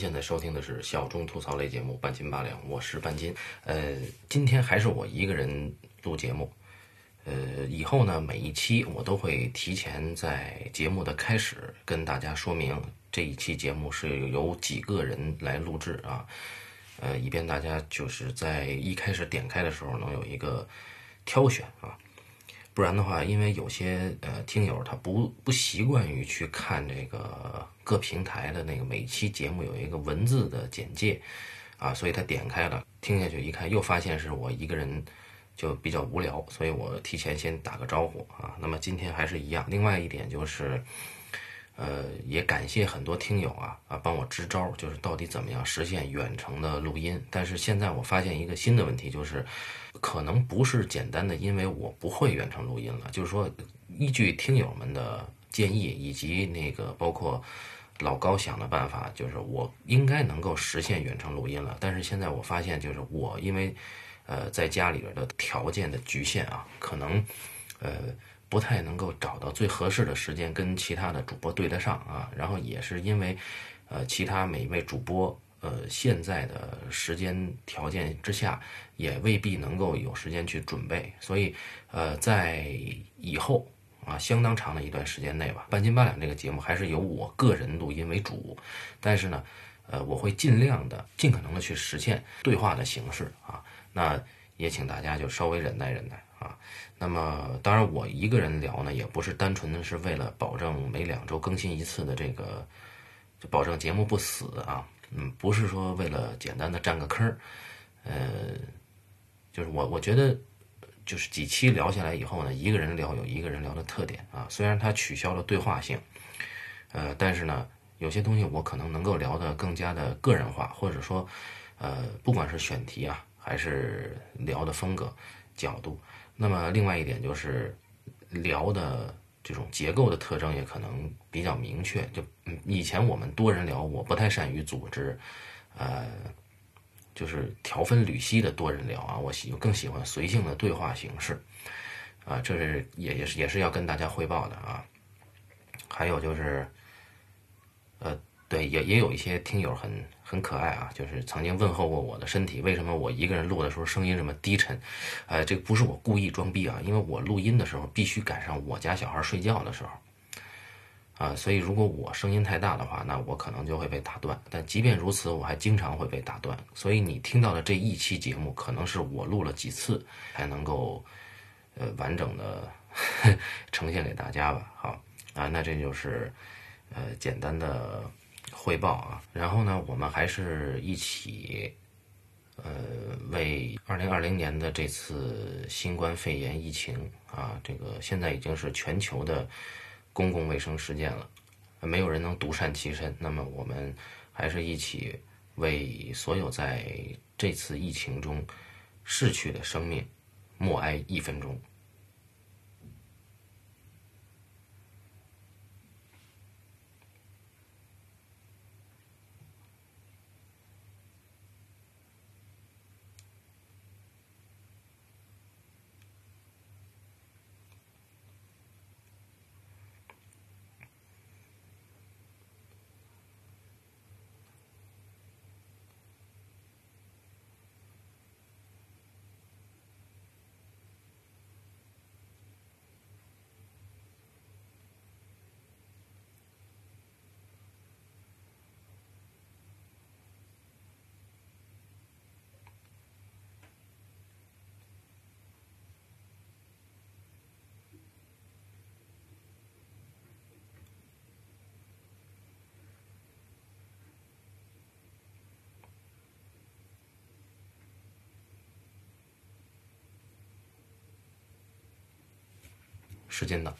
现在收听的是小众吐槽类节目《半斤八两》，我是半斤。呃，今天还是我一个人录节目。呃，以后呢，每一期我都会提前在节目的开始跟大家说明这一期节目是由几个人来录制啊，呃，以便大家就是在一开始点开的时候能有一个挑选啊。不然的话，因为有些呃听友他不不习惯于去看这个各平台的那个每期节目有一个文字的简介，啊，所以他点开了听下去一看，又发现是我一个人，就比较无聊，所以我提前先打个招呼啊。那么今天还是一样，另外一点就是。呃，也感谢很多听友啊啊帮我支招，就是到底怎么样实现远程的录音。但是现在我发现一个新的问题，就是可能不是简单的因为我不会远程录音了，就是说依据听友们的建议以及那个包括老高想的办法，就是我应该能够实现远程录音了。但是现在我发现，就是我因为呃在家里边的条件的局限啊，可能呃。不太能够找到最合适的时间跟其他的主播对得上啊，然后也是因为，呃，其他每一位主播，呃，现在的时间条件之下，也未必能够有时间去准备，所以，呃，在以后啊，相当长的一段时间内吧，半斤八两这个节目还是由我个人录音为主，但是呢，呃，我会尽量的、尽可能的去实现对话的形式啊，那也请大家就稍微忍耐忍耐。啊，那么当然，我一个人聊呢，也不是单纯的是为了保证每两周更新一次的这个，就保证节目不死啊，嗯，不是说为了简单的占个坑儿，呃，就是我我觉得，就是几期聊下来以后呢，一个人聊有一个人聊的特点啊，虽然它取消了对话性，呃，但是呢，有些东西我可能能够聊得更加的个人化，或者说，呃，不管是选题啊，还是聊的风格角度。那么另外一点就是聊的这种结构的特征也可能比较明确。就以前我们多人聊，我不太善于组织，呃，就是条分缕析的多人聊啊，我喜更喜欢随性的对话形式，啊，这是也也是也是要跟大家汇报的啊。还有就是，对，也也有一些听友很很可爱啊，就是曾经问候过我的身体，为什么我一个人录的时候声音这么低沉？呃，这个不是我故意装逼啊，因为我录音的时候必须赶上我家小孩睡觉的时候，啊，所以如果我声音太大的话，那我可能就会被打断。但即便如此，我还经常会被打断。所以你听到的这一期节目，可能是我录了几次才能够呃完整的 呈现给大家吧。好啊，那这就是呃简单的。汇报啊，然后呢，我们还是一起，呃，为二零二零年的这次新冠肺炎疫情啊，这个现在已经是全球的公共卫生事件了，没有人能独善其身。那么，我们还是一起为所有在这次疫情中逝去的生命默哀一分钟。时间到，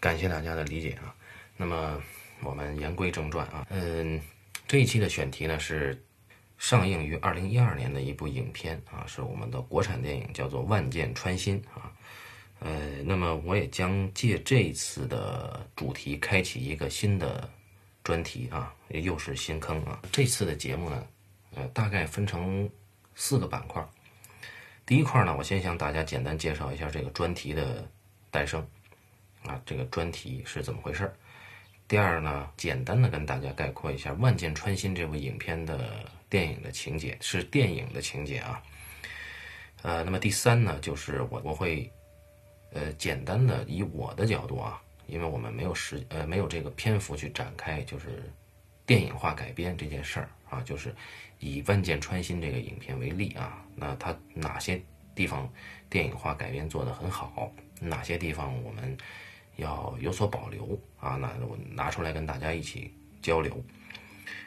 感谢大家的理解啊。那么我们言归正传啊，嗯，这一期的选题呢是上映于二零一二年的一部影片啊，是我们的国产电影，叫做《万箭穿心》啊。呃，那么我也将借这一次的主题开启一个新的专题啊，又是新坑啊。这次的节目呢，呃，大概分成四个板块。第一块呢，我先向大家简单介绍一下这个专题的。诞生，啊，这个专题是怎么回事第二呢，简单的跟大家概括一下《万箭穿心》这部影片的电影的情节，是电影的情节啊。呃，那么第三呢，就是我我会呃简单的以我的角度啊，因为我们没有时呃没有这个篇幅去展开，就是电影化改编这件事儿啊，就是以《万箭穿心》这个影片为例啊，那它哪些地方电影化改编做得很好，哪些地方我们要有所保留啊？那我拿出来跟大家一起交流。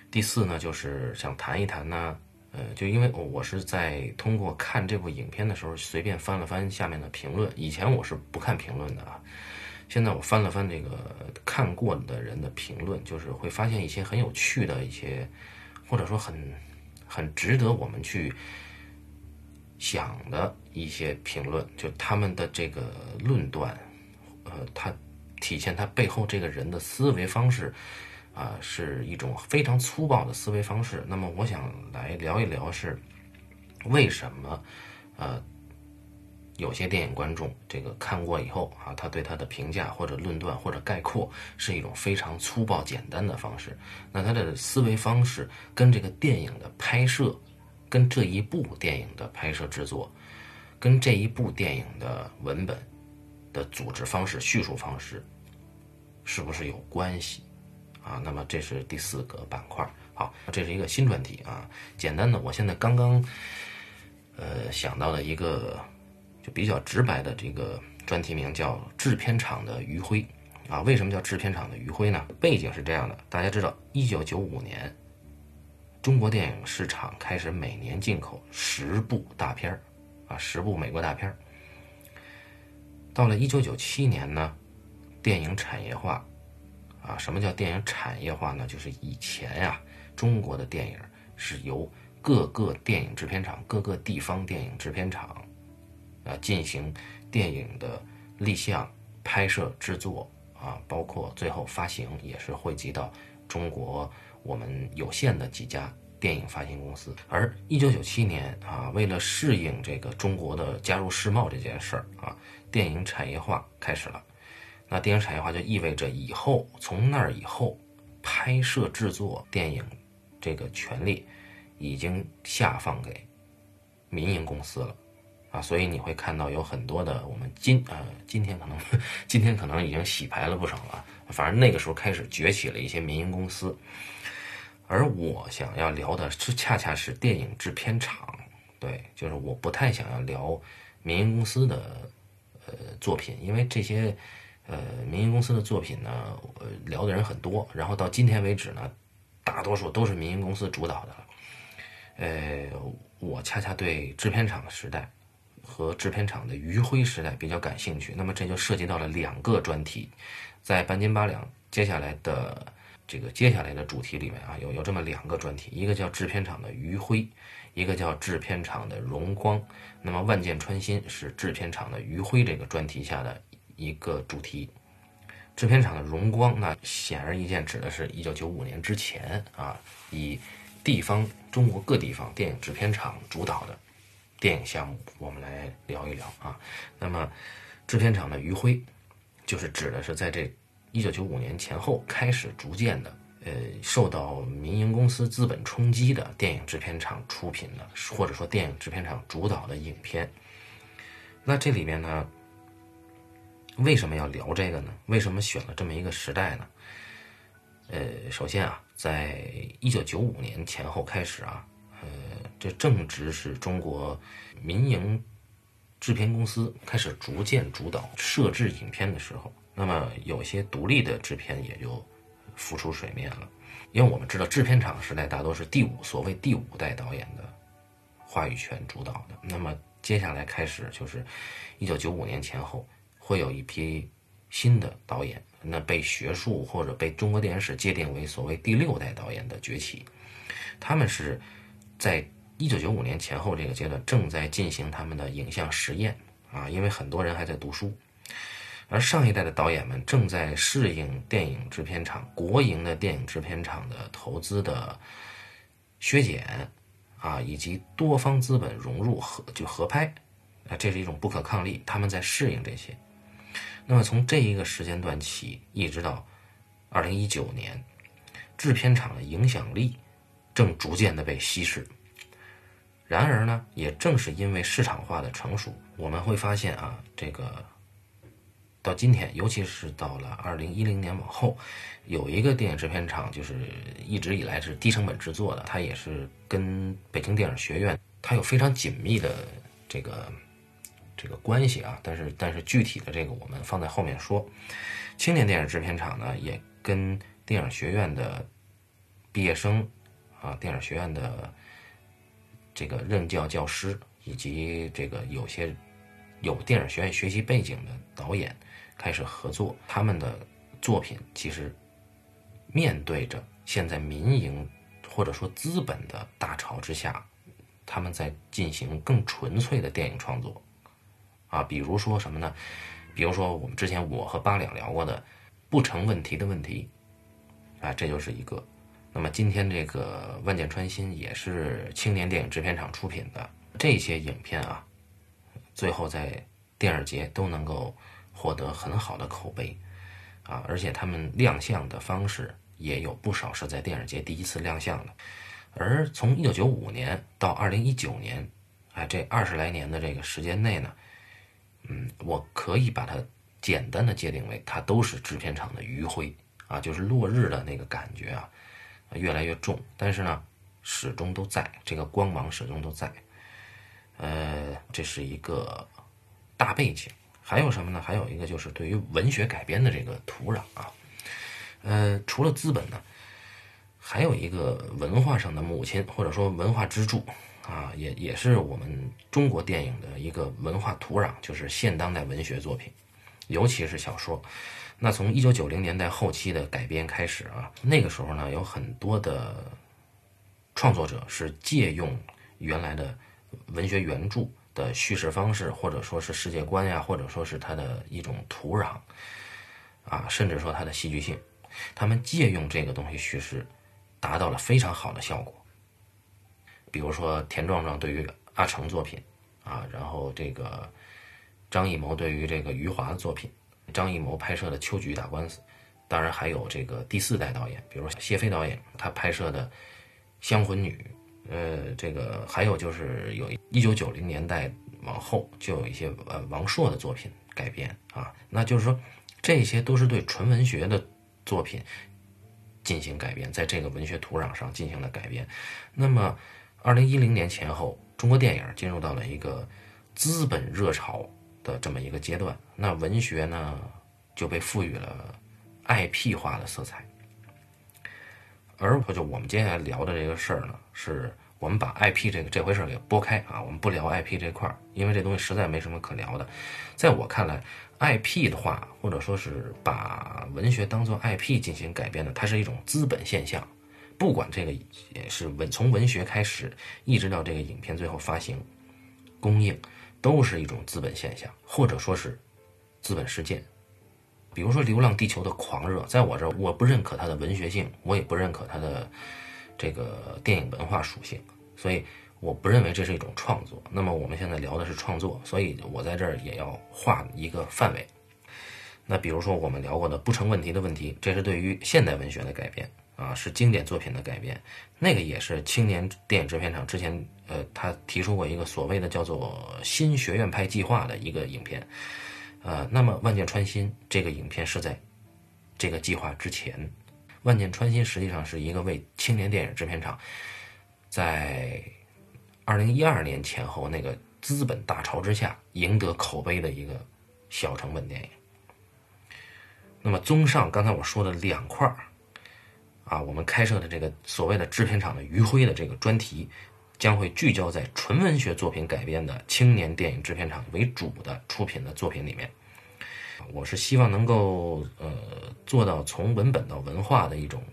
第四呢，就是想谈一谈呢。呃，就因为我是在通过看这部影片的时候，随便翻了翻下面的评论。以前我是不看评论的啊，现在我翻了翻这个看过的人的评论，就是会发现一些很有趣的一些，或者说很很值得我们去想的一些评论。就他们的这个论断，呃，他体现他背后这个人的思维方式。啊，是一种非常粗暴的思维方式。那么，我想来聊一聊是为什么，呃，有些电影观众这个看过以后啊，他对他的评价或者论断或者概括是一种非常粗暴简单的方式。那他的思维方式跟这个电影的拍摄，跟这一部电影的拍摄制作，跟这一部电影的文本的组织方式、叙述方式，是不是有关系？啊，那么这是第四个板块。好，这是一个新专题啊。简单的，我现在刚刚呃想到了一个就比较直白的这个专题名叫“制片厂的余晖”。啊，为什么叫制片厂的余晖呢？背景是这样的：大家知道，一九九五年中国电影市场开始每年进口十部大片儿啊，十部美国大片儿。到了一九九七年呢，电影产业化。啊，什么叫电影产业化呢？就是以前呀，中国的电影是由各个电影制片厂、各个地方电影制片厂，啊，进行电影的立项、拍摄、制作啊，包括最后发行，也是汇集到中国我们有限的几家电影发行公司。而一九九七年啊，为了适应这个中国的加入世贸这件事儿啊，电影产业化开始了。那电影产业化就意味着以后从那儿以后，拍摄制作电影这个权利已经下放给民营公司了，啊，所以你会看到有很多的我们今呃今天可能今天可能已经洗牌了不少了，反正那个时候开始崛起了一些民营公司，而我想要聊的是恰恰是电影制片厂，对，就是我不太想要聊民营公司的呃作品，因为这些。呃，民营公司的作品呢，呃，聊的人很多，然后到今天为止呢，大多数都是民营公司主导的。呃，我恰恰对制片厂的时代和制片厂的余晖时代比较感兴趣，那么这就涉及到了两个专题，在半斤八两接下来的这个接下来的主题里面啊，有有这么两个专题，一个叫制片厂的余晖，一个叫制片厂的荣光。那么万箭穿心是制片厂的余晖这个专题下的。一个主题，制片厂的荣光，那显而易见指的是一九九五年之前啊，以地方中国各地方电影制片厂主导的电影项目，我们来聊一聊啊。那么，制片厂的余晖，就是指的是在这一九九五年前后开始逐渐的，呃，受到民营公司资本冲击的电影制片厂出品的，或者说电影制片厂主导的影片。那这里面呢？为什么要聊这个呢？为什么选了这么一个时代呢？呃，首先啊，在一九九五年前后开始啊，呃，这正值是中国民营制片公司开始逐渐主导摄制影片的时候。那么，有些独立的制片也就浮出水面了。因为我们知道，制片厂时代大多是第五所谓第五代导演的话语权主导的。那么，接下来开始就是一九九五年前后。会有一批新的导演，那被学术或者被中国电影史界定为所谓第六代导演的崛起，他们是在一九九五年前后这个阶段正在进行他们的影像实验啊，因为很多人还在读书，而上一代的导演们正在适应电影制片厂、国营的电影制片厂的投资的削减啊，以及多方资本融入合就合拍啊，这是一种不可抗力，他们在适应这些。那么从这一个时间段起，一直到二零一九年，制片厂的影响力正逐渐的被稀释。然而呢，也正是因为市场化的成熟，我们会发现啊，这个到今天，尤其是到了二零一零年往后，有一个电影制片厂，就是一直以来是低成本制作的，它也是跟北京电影学院，它有非常紧密的这个这个关系啊。但是，但是具体的这个我们放在后面说。青年电影制片厂呢，也跟电影学院的毕业生啊，电影学院的这个任教教师，以及这个有些有电影学院学习背景的导演开始合作。他们的作品其实面对着现在民营或者说资本的大潮之下，他们在进行更纯粹的电影创作啊，比如说什么呢？比如说，我们之前我和八两聊过的不成问题的问题，啊，这就是一个。那么今天这个万箭穿心也是青年电影制片厂出品的这些影片啊，最后在电影节都能够获得很好的口碑啊，而且他们亮相的方式也有不少是在电影节第一次亮相的。而从一九九五年到二零一九年，啊，这二十来年的这个时间内呢。嗯，我可以把它简单的界定为，它都是制片厂的余晖啊，就是落日的那个感觉啊，越来越重，但是呢，始终都在，这个光芒始终都在。呃，这是一个大背景，还有什么呢？还有一个就是对于文学改编的这个土壤啊，呃，除了资本呢，还有一个文化上的母亲，或者说文化支柱。啊，也也是我们中国电影的一个文化土壤，就是现当代文学作品，尤其是小说。那从一九九零年代后期的改编开始啊，那个时候呢，有很多的创作者是借用原来的文学原著的叙事方式，或者说是世界观呀，或者说是它的一种土壤啊，甚至说它的戏剧性，他们借用这个东西叙事，达到了非常好的效果。比如说田壮壮对于阿成作品，啊，然后这个张艺谋对于这个余华的作品，张艺谋拍摄的《秋菊打官司》，当然还有这个第四代导演，比如谢飞导演他拍摄的《香魂女》，呃，这个还有就是有一九九零年代往后就有一些呃王朔的作品改编啊，那就是说这些都是对纯文学的作品进行改编，在这个文学土壤上进行了改编，那么。二零一零年前后，中国电影进入到了一个资本热潮的这么一个阶段，那文学呢就被赋予了 IP 化的色彩。而就我们接下来聊的这个事儿呢，是我们把 IP 这个这回事儿给拨开啊，我们不聊 IP 这块儿，因为这东西实在没什么可聊的。在我看来，IP 的话，或者说是把文学当做 IP 进行改编的，它是一种资本现象。不管这个也是文从文学开始，一直到这个影片最后发行、公映，都是一种资本现象，或者说是资本事件。比如说《流浪地球》的狂热，在我这儿，我不认可它的文学性，我也不认可它的这个电影文化属性，所以我不认为这是一种创作。那么我们现在聊的是创作，所以我在这儿也要画一个范围。那比如说我们聊过的不成问题的问题，这是对于现代文学的改编。啊，是经典作品的改编，那个也是青年电影制片厂之前，呃，他提出过一个所谓的叫做“新学院派计划”的一个影片，呃，那么《万箭穿心》这个影片是在这个计划之前，《万箭穿心》实际上是一个为青年电影制片厂在二零一二年前后那个资本大潮之下赢得口碑的一个小成本电影。那么，综上刚才我说的两块儿。啊，我们开设的这个所谓的制片厂的余晖的这个专题，将会聚焦在纯文学作品改编的青年电影制片厂为主的出品的作品里面。我是希望能够呃做到从文本到文化的一种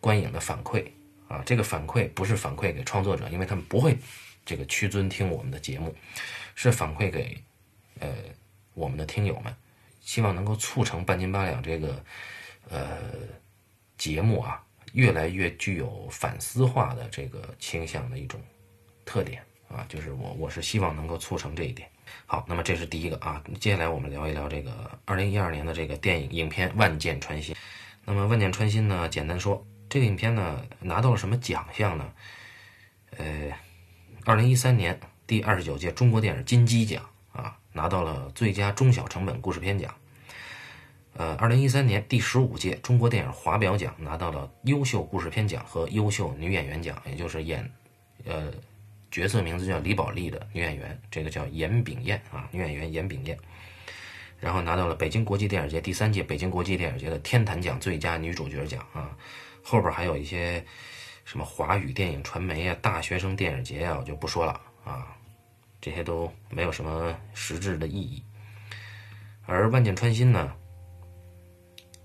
观影的反馈啊，这个反馈不是反馈给创作者，因为他们不会这个屈尊听我们的节目，是反馈给呃我们的听友们，希望能够促成半斤八两这个呃。节目啊，越来越具有反思化的这个倾向的一种特点，就是我我是希望能够促成这一点。好，那么这是第一个啊，接下来我们聊一聊这个二零一二年的这个电影影片《万箭穿心》。那么万箭穿心呢，简单说，这个影片呢拿到了什么奖项呢？呃，二零一三年第二十九届中国电影金鸡奖啊，拿到了最佳中小成本故事片奖。呃，二零一三年第十五届中国电影华表奖拿到了优秀故事片奖和优秀女演员奖，也就是演，呃，角色名字叫李宝莉的女演员，这个叫严炳燕啊，女演员严炳燕。然后拿到了北京国际电影节第三届北京国际电影节的天坛奖最佳女主角奖啊，后边还有一些什么华语电影传媒啊、大学生电影节啊，我就不说了啊，这些都没有什么实质的意义。而万箭穿心呢？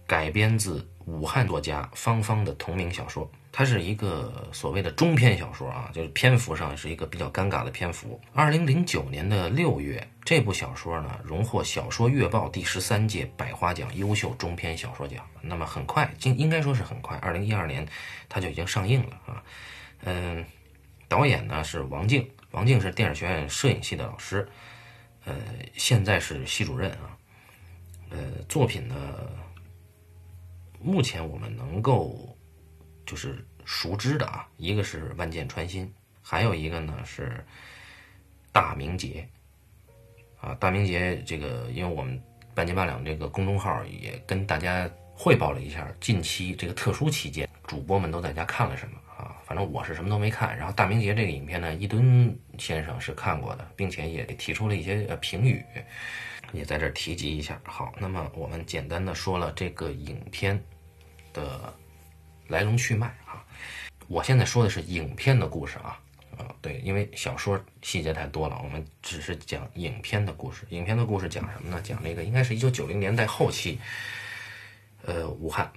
改编自武汉作家方方的同名小说，它是一个所谓的中篇小说啊，就是篇幅上是一个比较尴尬的篇幅。二零零九年的六月，这部小说呢荣获《小说月报》第十三届百花奖优秀中篇小说奖。那么很快，应应该说是很快，二零一二年它就已经上映了啊。嗯，导演呢是王静，王静是电影学院摄影系的老师，呃，现在是系主任啊。呃，作品呢。目前我们能够就是熟知的啊，一个是万箭穿心，还有一个呢是大明劫啊。大明劫这个，因为我们半斤八两这个公众号也跟大家汇报了一下近期这个特殊期间主播们都在家看了什么啊。反正我是什么都没看。然后大明劫这个影片呢，一吨先生是看过的，并且也提出了一些呃评语，也在这提及一下。好，那么我们简单的说了这个影片。的来龙去脉啊，我现在说的是影片的故事啊，啊对，因为小说细节太多了，我们只是讲影片的故事。影片的故事讲什么呢？讲了一个应该是一九九零年代后期，呃，武汉，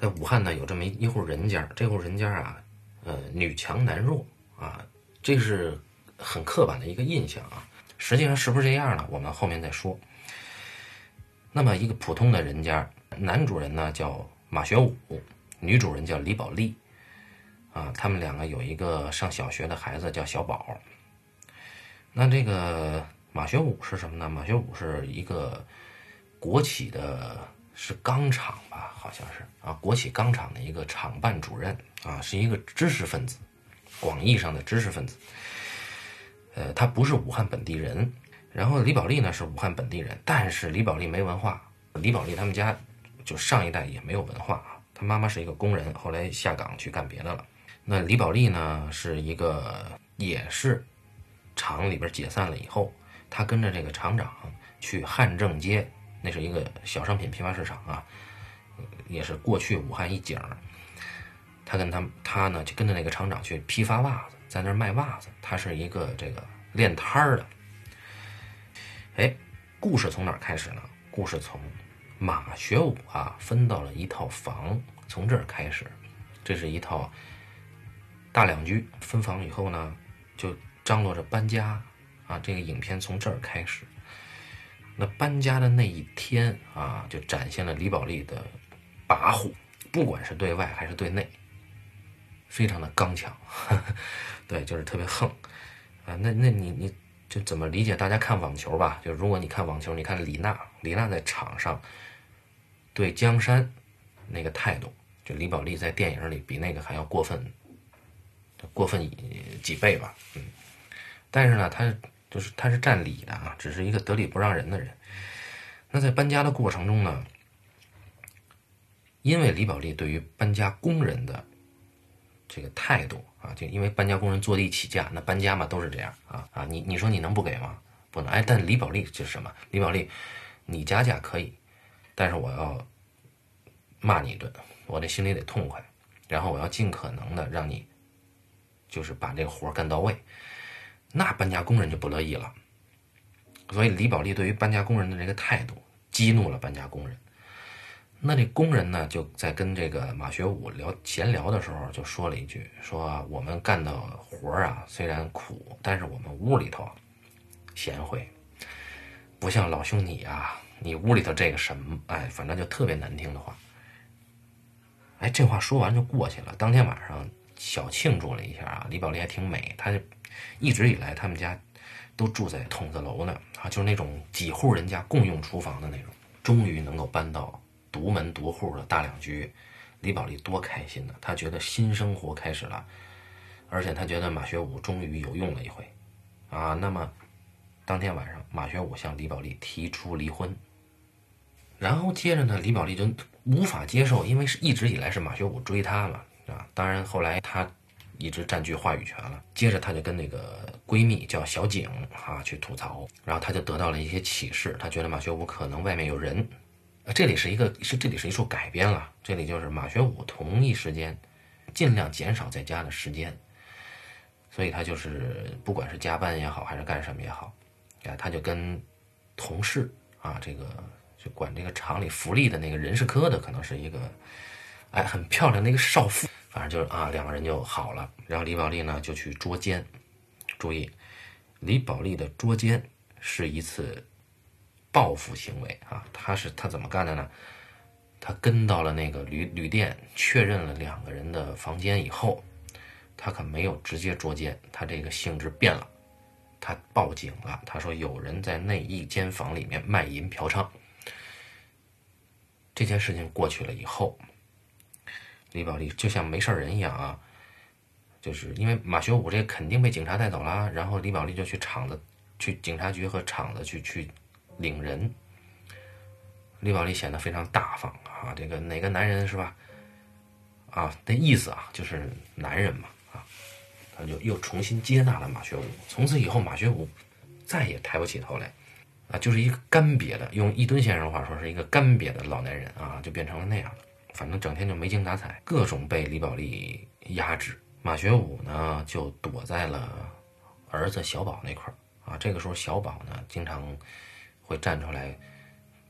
在武汉呢有这么一户人家，这户人家啊，呃，女强男弱啊，这是很刻板的一个印象啊，实际上是不是这样呢？我们后面再说。那么一个普通的人家。男主人呢叫马学武，女主人叫李宝莉，啊，他们两个有一个上小学的孩子叫小宝。那这个马学武是什么呢？马学武是一个国企的，是钢厂吧，好像是啊，国企钢厂的一个厂办主任啊，是一个知识分子，广义上的知识分子。呃，他不是武汉本地人。然后李宝莉呢是武汉本地人，但是李宝莉没文化。李宝莉他们家。就上一代也没有文化啊，他妈妈是一个工人，后来下岗去干别的了。那李宝莉呢，是一个也是厂里边解散了以后，他跟着这个厂长去汉正街，那是一个小商品批发市场啊，也是过去武汉一景。他跟他他呢就跟着那个厂长去批发袜子，在那儿卖袜子。他是一个这个练摊儿的。哎，故事从哪儿开始呢？故事从。马学武啊，分到了一套房，从这儿开始，这是一套大两居。分房以后呢，就张罗着搬家啊。这个影片从这儿开始。那搬家的那一天啊，就展现了李宝莉的跋扈，不管是对外还是对内，非常的刚强。对，就是特别横啊。那那你你就怎么理解？大家看网球吧，就如果你看网球，你看李娜，李娜在场上。对江山那个态度，就李宝莉在电影里比那个还要过分，过分几倍吧，嗯。但是呢，他就是他是占理的啊，只是一个得理不让人的人。那在搬家的过程中呢，因为李宝莉对于搬家工人的这个态度啊，就因为搬家工人坐地起价，那搬家嘛都是这样啊啊，你你说你能不给吗？不能。哎，但李宝莉就是什么？李宝莉，你加价可以。但是我要骂你一顿，我这心里得痛快，然后我要尽可能的让你，就是把这个活干到位。那搬家工人就不乐意了，所以李宝莉对于搬家工人的这个态度激怒了搬家工人。那这工人呢，就在跟这个马学武聊闲聊的时候，就说了一句：说我们干的活啊，虽然苦，但是我们屋里头贤惠，不像老兄你啊。你屋里头这个什么？哎，反正就特别难听的话。哎，这话说完就过去了。当天晚上小庆祝了一下啊，李宝莉还挺美。她就一直以来他们家都住在筒子楼呢啊，就是那种几户人家共用厨房的那种。终于能够搬到独门独户的大两居，李宝莉多开心呢！他觉得新生活开始了，而且他觉得马学武终于有用了一回，啊，那么当天晚上，马学武向李宝莉提出离婚，然后接着呢，李宝莉就无法接受，因为是一直以来是马学武追她嘛，啊，当然后来她一直占据话语权了，接着她就跟那个闺蜜叫小景啊去吐槽，然后她就得到了一些启示，她觉得马学武可能外面有人。这里是一个是这里是一处改编了，这里就是马学武同一时间，尽量减少在家的时间，所以他就是不管是加班也好，还是干什么也好，啊，他就跟同事啊，这个管这个厂里福利的那个人事科的，可能是一个哎很漂亮的一个少妇，反正就是啊两个人就好了，然后李宝莉呢就去捉奸，注意，李宝莉的捉奸是一次。报复行为啊，他是他怎么干的呢？他跟到了那个旅旅店，确认了两个人的房间以后，他可没有直接捉奸，他这个性质变了，他报警了。他说有人在那一间房里面卖淫嫖娼。这件事情过去了以后，李宝莉就像没事人一样啊，就是因为马学武这肯定被警察带走了，然后李宝莉就去厂子、去警察局和厂子去去。领人，李宝莉显得非常大方啊！这个哪个男人是吧？啊，那意思啊，就是男人嘛啊，他就又重新接纳了马学武。从此以后，马学武再也抬不起头来啊，就是一个干瘪的，用一吨先生的话说，是一个干瘪的老男人啊，就变成了那样的。反正整天就没精打采，各种被李宝莉压制。马学武呢，就躲在了儿子小宝那块儿啊。这个时候，小宝呢，经常。会站出来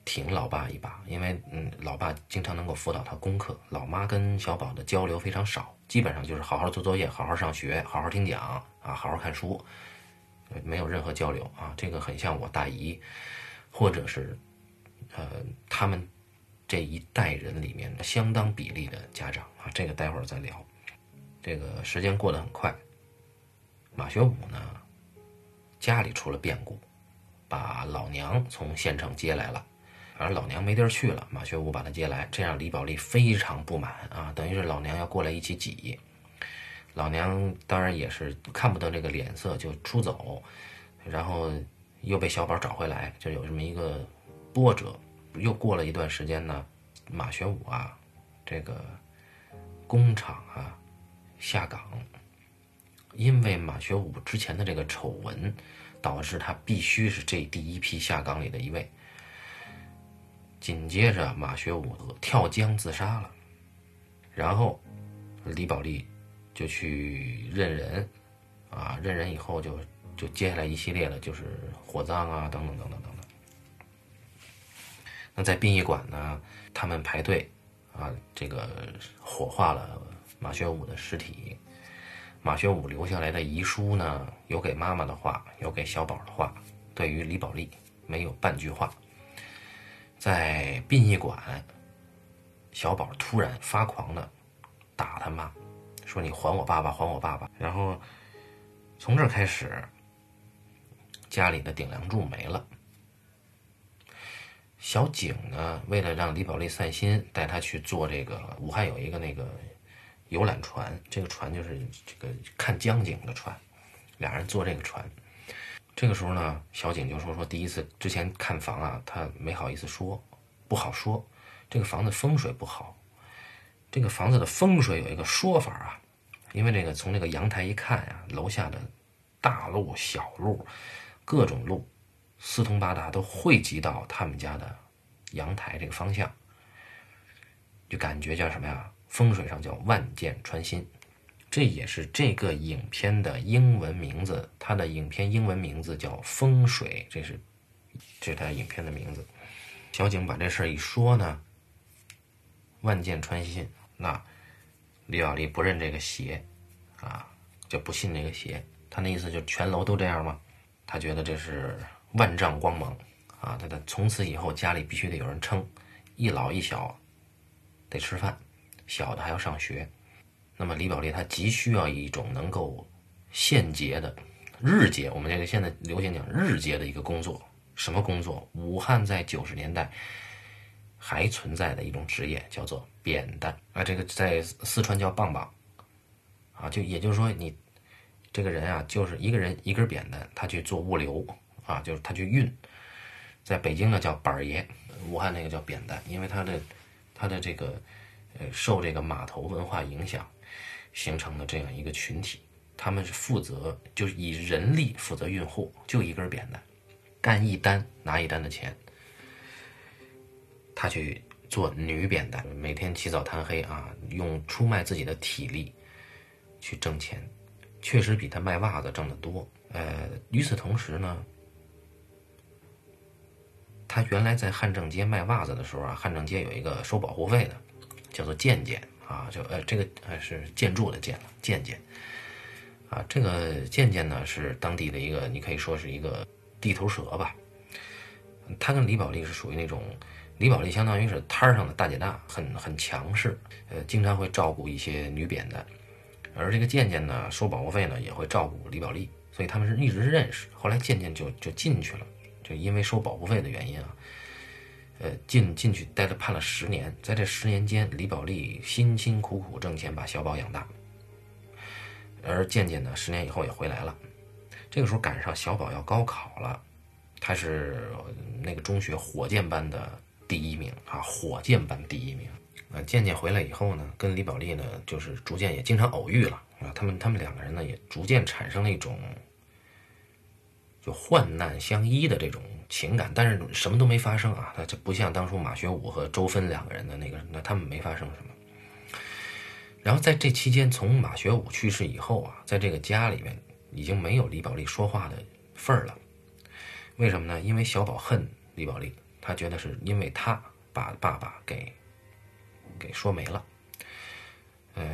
挺老爸一把，因为嗯，老爸经常能够辅导他功课。老妈跟小宝的交流非常少，基本上就是好好做作业、好好上学、好好听讲啊、好好看书，没有任何交流啊。这个很像我大姨，或者是呃他们这一代人里面的相当比例的家长啊。这个待会儿再聊。这个时间过得很快，马学武呢家里出了变故。把老娘从县城接来了，而老娘没地儿去了，马学武把他接来，这让李宝莉非常不满啊，等于是老娘要过来一起挤。老娘当然也是看不得这个脸色，就出走，然后又被小宝找回来，就有这么一个波折。又过了一段时间呢，马学武啊，这个工厂啊下岗，因为马学武之前的这个丑闻。导致他必须是这第一批下岗里的一位。紧接着，马学武跳江自杀了，然后李宝莉就去认人，啊，认人以后就就接下来一系列的就是火葬啊，等等等等等等。那在殡仪馆呢，他们排队啊，这个火化了马学武的尸体。马学武留下来的遗书呢，有给妈妈的话，有给小宝的话。对于李宝莉，没有半句话。在殡仪馆，小宝突然发狂的打他妈，说：“你还我爸爸，还我爸爸！”然后从这开始，家里的顶梁柱没了。小景呢，为了让李宝莉散心，带她去做这个武汉有一个那个。游览船，这个船就是这个看江景的船，俩人坐这个船。这个时候呢，小景就说说第一次之前看房啊，他没好意思说，不好说，这个房子风水不好。这个房子的风水有一个说法啊，因为这个从这个阳台一看呀，楼下的大路、小路，各种路，四通八达都汇集到他们家的阳台这个方向，就感觉叫什么呀？风水上叫万箭穿心，这也是这个影片的英文名字。它的影片英文名字叫《风水》，这是这是它影片的名字。小景把这事儿一说呢，万箭穿心。那李宝莉不认这个邪啊，就不信这个邪。他那意思就全楼都这样吗？他觉得这是万丈光芒啊！他的从此以后家里必须得有人撑，一老一小得吃饭。小的还要上学，那么李宝莉她急需要一种能够现结的日结，我们这个现在流行讲日结的一个工作。什么工作？武汉在九十年代还存在的一种职业，叫做扁担啊。这个在四川叫棒棒啊，就也就是说你这个人啊，就是一个人一根扁担，他去做物流啊，就是他去运。在北京呢叫板爷，武汉那个叫扁担，因为他的他的这个呃受这个码头文化影响形成的这样一个群体，他们是负责就是以人力负责运货，就一根扁担，干一单拿一单的钱。他去做女扁担，每天起早贪黑啊，用出卖自己的体力去挣钱，确实比他卖袜子挣得多。呃，与此同时呢，他原来在汉正街卖袜子的时候啊，汉正街有一个收保护费的，叫做健健啊，就呃这个还是建筑的建健健啊，这个健健呢是当地的一个，你可以说是一个地头蛇吧。他跟李宝莉是属于那种。李宝莉相当于是摊上的大姐大，很很强势，呃，经常会照顾一些女扁担，而这个健健呢，收保护费呢，也会照顾李宝莉，所以他们是一直认识。后来健健就就进去了，就因为收保护费的原因啊，呃，进进去待了判了十年，在这十年间，李宝莉辛辛苦苦挣钱把小宝养大，而健健呢，十年以后也回来了，这个时候赶上小宝要高考了，他是那个中学火箭班的。第一名啊，火箭班第一名啊！健健回来以后呢，跟李宝莉呢，就是逐渐也经常偶遇了啊。他们他们两个人呢，也逐渐产生了一种就患难相依的这种情感，但是什么都没发生啊。他这不像当初马学武和周芬两个人的那个，那他们没发生什么。然后在这期间，从马学武去世以后啊，在这个家里面已经没有李宝莉说话的份儿了。为什么呢？因为小宝恨李宝莉。他觉得是因为他把爸爸给给说没了，呃，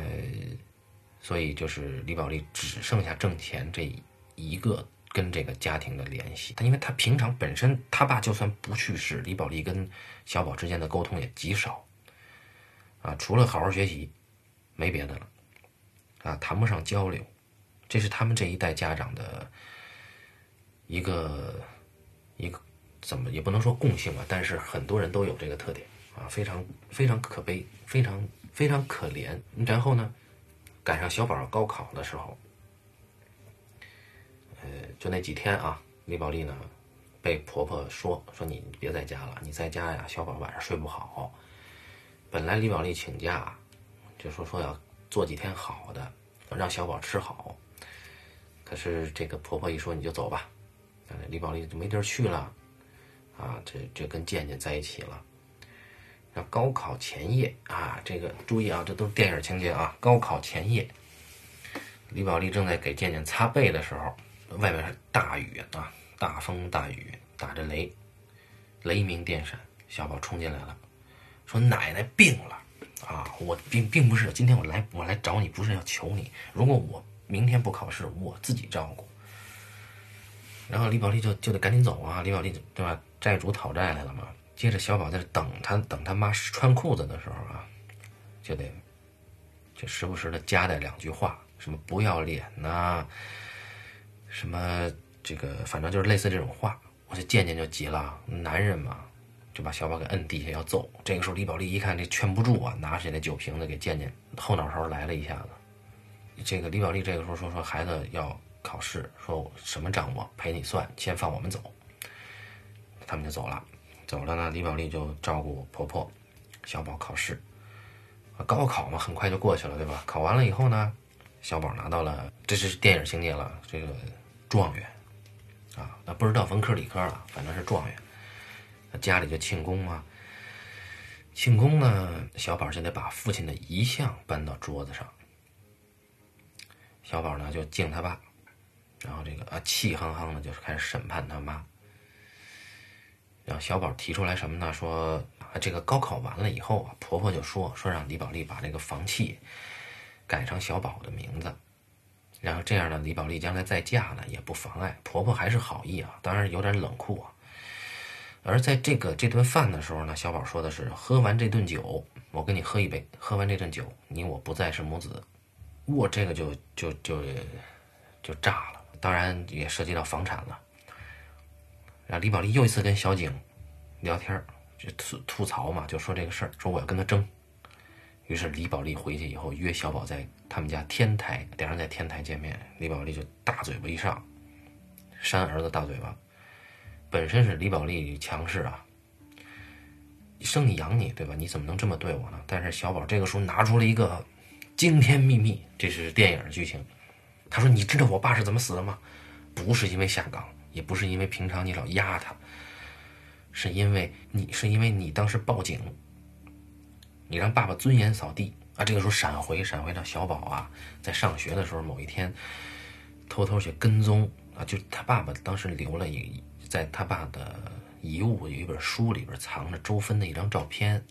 所以就是李宝莉只剩下挣钱这一个跟这个家庭的联系。他因为他平常本身他爸就算不去世，李宝莉跟小宝之间的沟通也极少，啊，除了好好学习，没别的了，啊，谈不上交流。这是他们这一代家长的一个一个。怎么也不能说共性吧，但是很多人都有这个特点啊，非常非常可悲，非常非常可怜。然后呢，赶上小宝高考的时候，呃，就那几天啊，李宝莉呢被婆婆说说你别在家了，你在家呀，小宝晚上睡不好。本来李宝莉请假，就说说要做几天好的，让小宝吃好。可是这个婆婆一说你就走吧，李宝莉就没地儿去了。啊，这这跟健健在一起了。那高考前夜啊，这个注意啊，这都是电影情节啊。高考前夜，李宝莉正在给健健擦背的时候，外面是大雨啊，大风大雨，打着雷，雷鸣电闪。小宝冲进来了，说：“奶奶病了啊！我并并不是今天我来我来找你，不是要求你。如果我明天不考试，我自己照顾。”然后李宝莉就就得赶紧走啊，李宝莉对吧？债主讨债来了嘛？接着小宝在这等他，等他妈穿裤子的时候啊，就得就时不时的夹带两句话，什么不要脸呐，什么这个反正就是类似这种话。我就渐渐就急了，男人嘛，就把小宝给摁地下要揍。这个时候李宝莉一看这劝不住啊，拿起那酒瓶子给渐渐后脑勺来了一下子。这个李宝莉这个时候说说孩子要考试，说什么账我陪你算，先放我们走。他们就走了，走了呢。李宝莉就照顾婆婆，小宝考试，高考嘛，很快就过去了，对吧？考完了以后呢，小宝拿到了，这是电影情节了，这个状元啊，那不知道文科理科了，反正是状元。家里就庆功嘛，庆功呢，小宝就得把父亲的遗像搬到桌子上。小宝呢就敬他爸，然后这个啊气哼哼的，就是开始审判他妈。让小宝提出来什么呢？说啊，这个高考完了以后啊，婆婆就说说让李宝莉把这个房契改成小宝的名字，然后这样呢，李宝莉将来再嫁呢也不妨碍。婆婆还是好意啊，当然有点冷酷啊。而在这个这顿饭的时候呢，小宝说的是喝完这顿酒，我跟你喝一杯，喝完这顿酒，你我不再是母子。我这个就就就就炸了，当然也涉及到房产了。然后李宝莉又一次跟小景聊天就吐吐槽嘛，就说这个事儿，说我要跟他争。于是李宝莉回去以后约小宝在他们家天台，两人在天台见面。李宝莉就大嘴巴一上，扇儿子大嘴巴。本身是李宝莉强势啊，生你养你，对吧？你怎么能这么对我呢？但是小宝这个时候拿出了一个惊天秘密，这是电影剧情。他说：“你知道我爸是怎么死的吗？不是因为下岗，也不是因为平常你老压他，是因为你是因为你当时报警。”你让爸爸尊严扫地啊！这个时候闪回，闪回到小宝啊，在上学的时候，某一天偷偷去跟踪啊，就他爸爸当时留了一，在他爸的遗物有一本书里边藏着周芬的一张照片。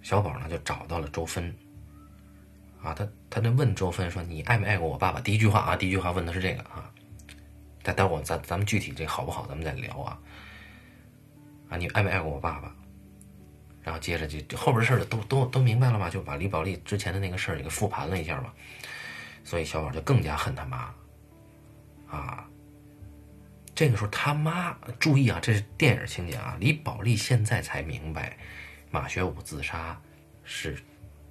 小宝呢就找到了周芬啊，他他就问周芬说：“你爱没爱过我爸爸？”第一句话啊，第一句话问的是这个啊。但待会儿咱咱们具体这好不好，咱们再聊啊。啊，你爱没爱过我爸爸？然后接着就后边的事儿都都都明白了吗？就把李宝莉之前的那个事儿给复盘了一下嘛，所以小宝就更加恨他妈，啊，这个时候他妈注意啊，这是电影情节啊，李宝莉现在才明白，马学武自杀是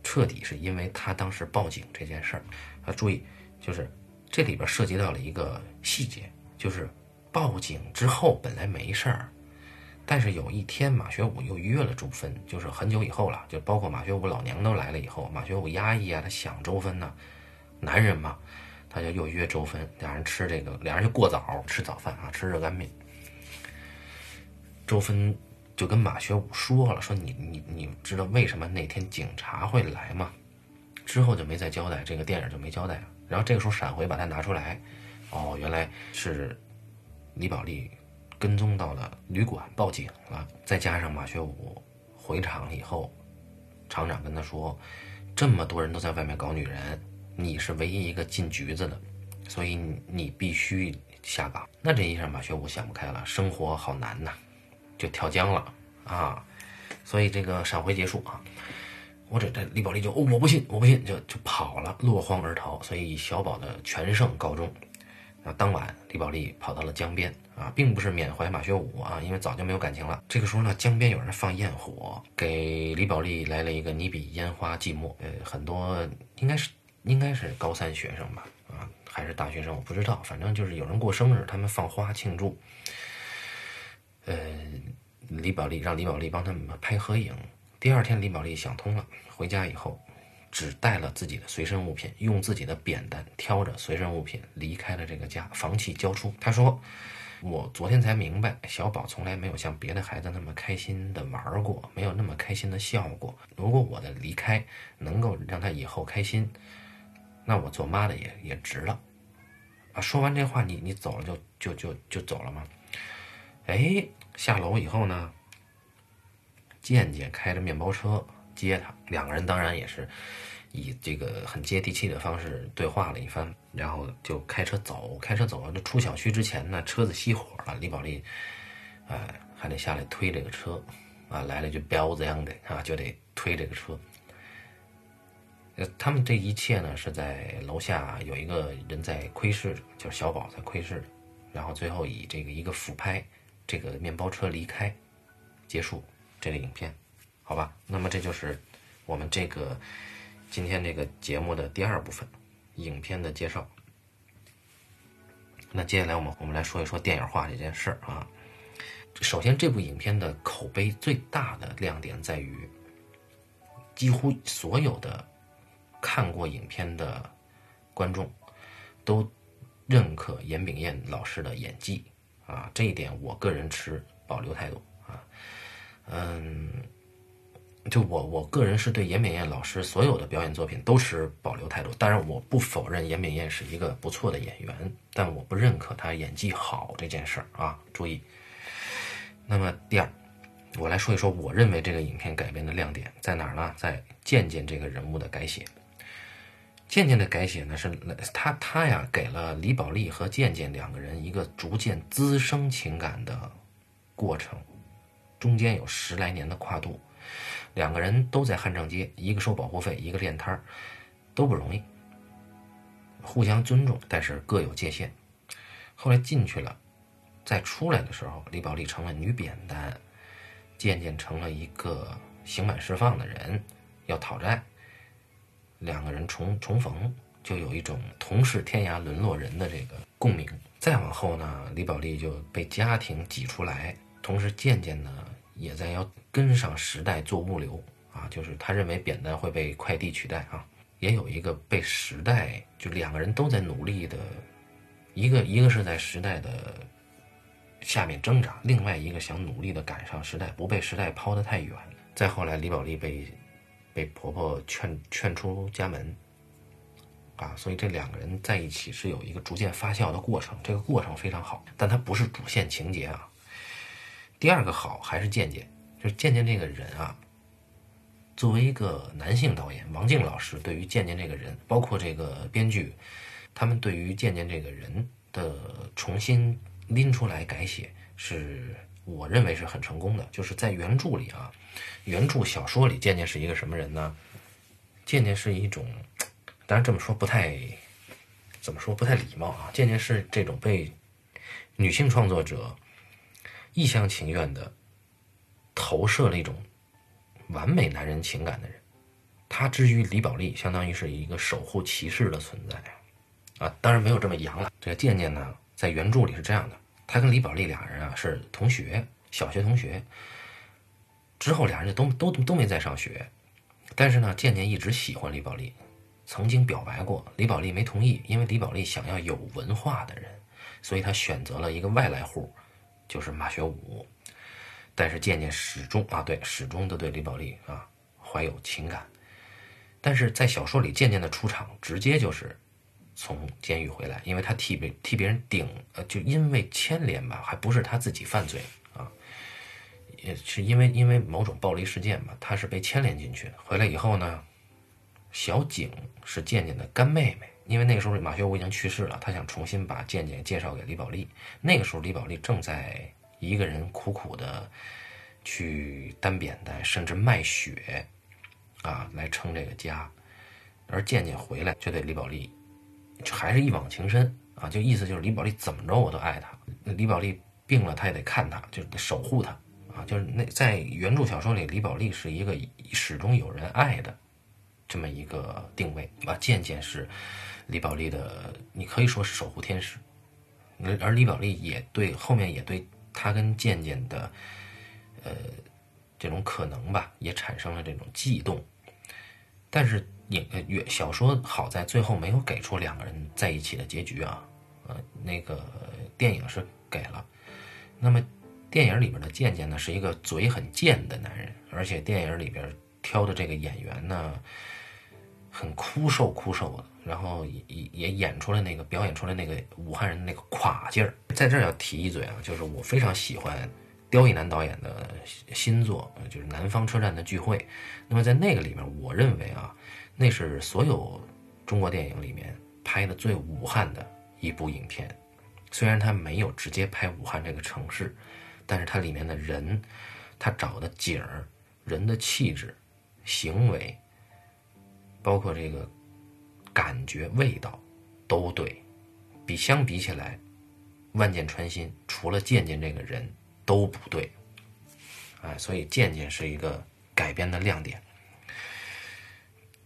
彻底是因为他当时报警这件事儿啊，注意就是这里边涉及到了一个细节，就是报警之后本来没事儿。但是有一天，马学武又约了周芬，就是很久以后了，就包括马学武老娘都来了以后，马学武压抑啊，他想周芬呢，男人嘛，他就又约周芬，俩人吃这个，俩人就过早吃早饭啊，吃热干面。周芬就跟马学武说了，说你你你知道为什么那天警察会来吗？之后就没再交代，这个电影就没交代。然后这个时候闪回把他拿出来，哦，原来是李宝莉。跟踪到了旅馆，报警了。再加上马学武回厂以后，厂长跟他说：“这么多人都在外面搞女人，你是唯一一个进局子的，所以你必须下岗。”那这一下马学武想不开了，生活好难呐，就跳江了啊！所以这个闪回结束啊，我这这李宝莉就哦，我不信，我不信，就就跑了，落荒而逃。所以以小宝的全胜告终。那当晚，李宝莉跑到了江边啊，并不是缅怀马学武啊，因为早就没有感情了。这个时候呢，江边有人放焰火，给李宝莉来了一个“你比烟花寂寞”。呃，很多应该是应该是高三学生吧，啊，还是大学生，我不知道。反正就是有人过生日，他们放花庆祝。呃，李宝莉让李宝莉帮他们拍合影。第二天，李宝莉想通了，回家以后。只带了自己的随身物品，用自己的扁担挑着随身物品离开了这个家，房契交出。他说：“我昨天才明白，小宝从来没有像别的孩子那么开心的玩过，没有那么开心的笑过。如果我的离开能够让他以后开心，那我做妈的也也值了。”啊，说完这话，你你走了就就就就走了吗？哎，下楼以后呢，健健开着面包车。接他，两个人当然也是以这个很接地气的方式对话了一番，然后就开车走。开车走，了，就出小区之前呢，车子熄火了，李宝莉，哎，还得下来推这个车，啊，来了句彪子样的啊，就得推这个车。呃，他们这一切呢，是在楼下有一个人在窥视，就是小宝在窥视，然后最后以这个一个俯拍，这个面包车离开，结束这个影片。好吧，那么这就是我们这个今天这个节目的第二部分，影片的介绍。那接下来我们我们来说一说电影化这件事儿啊。首先，这部影片的口碑最大的亮点在于，几乎所有的看过影片的观众都认可严炳彦老师的演技啊，这一点我个人持保留态度啊，嗯。就我我个人是对严敏燕老师所有的表演作品都持保留态度。当然，我不否认严敏燕是一个不错的演员，但我不认可他演技好这件事儿啊。注意。那么第二，我来说一说我认为这个影片改编的亮点在哪儿呢？在渐渐这个人物的改写。渐渐的改写呢，是他他呀给了李宝莉和渐渐两个人一个逐渐滋生情感的过程，中间有十来年的跨度。两个人都在汉正街，一个收保护费，一个练摊儿，都不容易。互相尊重，但是各有界限。后来进去了，再出来的时候，李宝莉成了女扁担，渐渐成了一个刑满释放的人，要讨债，两个人重重逢，就有一种同是天涯沦落人的这个共鸣。再往后呢，李宝莉就被家庭挤出来，同时渐渐呢也在要跟上时代做物流啊，就是他认为扁担会被快递取代啊，也有一个被时代，就两个人都在努力的，一个一个是在时代的下面挣扎，另外一个想努力的赶上时代，不被时代抛得太远。再后来，李宝莉被被婆婆劝劝出家门。啊，所以这两个人在一起是有一个逐渐发酵的过程，这个过程非常好，但它不是主线情节啊。第二个好还是渐渐，就是渐渐这个人啊，作为一个男性导演，王静老师对于渐渐这个人，包括这个编剧，他们对于渐渐这个人的重新拎出来改写，是我认为是很成功的。就是在原著里啊，原著小说里，渐渐是一个什么人呢？渐渐是一种。当然这么说不太，怎么说不太礼貌啊？渐渐是这种被女性创作者一厢情愿的投射了一种完美男人情感的人。他至于李宝莉，相当于是一个守护骑士的存在啊。当然没有这么洋了。这个渐渐呢，在原著里是这样的：他跟李宝莉俩人啊是同学，小学同学。之后俩人就都都都没再上学，但是呢，渐渐一直喜欢李宝莉。曾经表白过，李宝莉没同意，因为李宝莉想要有文化的人，所以他选择了一个外来户，就是马学武。但是渐渐始终啊，对，始终都对李宝莉啊怀有情感。但是在小说里，渐渐的出场直接就是从监狱回来，因为他替别替别人顶，呃，就因为牵连吧，还不是他自己犯罪啊，也是因为因为某种暴力事件吧，他是被牵连进去的。回来以后呢？小景是渐渐的干妹妹，因为那个时候马学武已经去世了，他想重新把渐渐介绍给李宝莉。那个时候李宝莉正在一个人苦苦的去担扁担，甚至卖血啊来撑这个家，而渐渐回来却对李宝莉还是一往情深啊，就意思就是李宝莉怎么着我都爱她，李宝莉病了他也得看她，就得守护她啊，就是那在原著小说里，李宝莉是一个始终有人爱的。这么一个定位啊，渐渐是李宝莉的，你可以说是守护天使，而而李宝莉也对后面也对他跟渐渐的，呃，这种可能吧，也产生了这种悸动。但是影呃小说好在最后没有给出两个人在一起的结局啊，呃，那个电影是给了。那么电影里边的渐渐呢，是一个嘴很贱的男人，而且电影里边挑的这个演员呢。很枯瘦枯瘦的，然后也也演出来那个表演出来那个武汉人的那个垮劲儿。在这儿要提一嘴啊，就是我非常喜欢刁亦男导演的新作，就是《南方车站的聚会》。那么在那个里面，我认为啊，那是所有中国电影里面拍的最武汉的一部影片。虽然他没有直接拍武汉这个城市，但是它里面的人，他找的景儿、人的气质、行为。包括这个感觉、味道都对，比相比起来，《万箭穿心》除了渐渐这个人都不对，哎，所以渐渐是一个改编的亮点。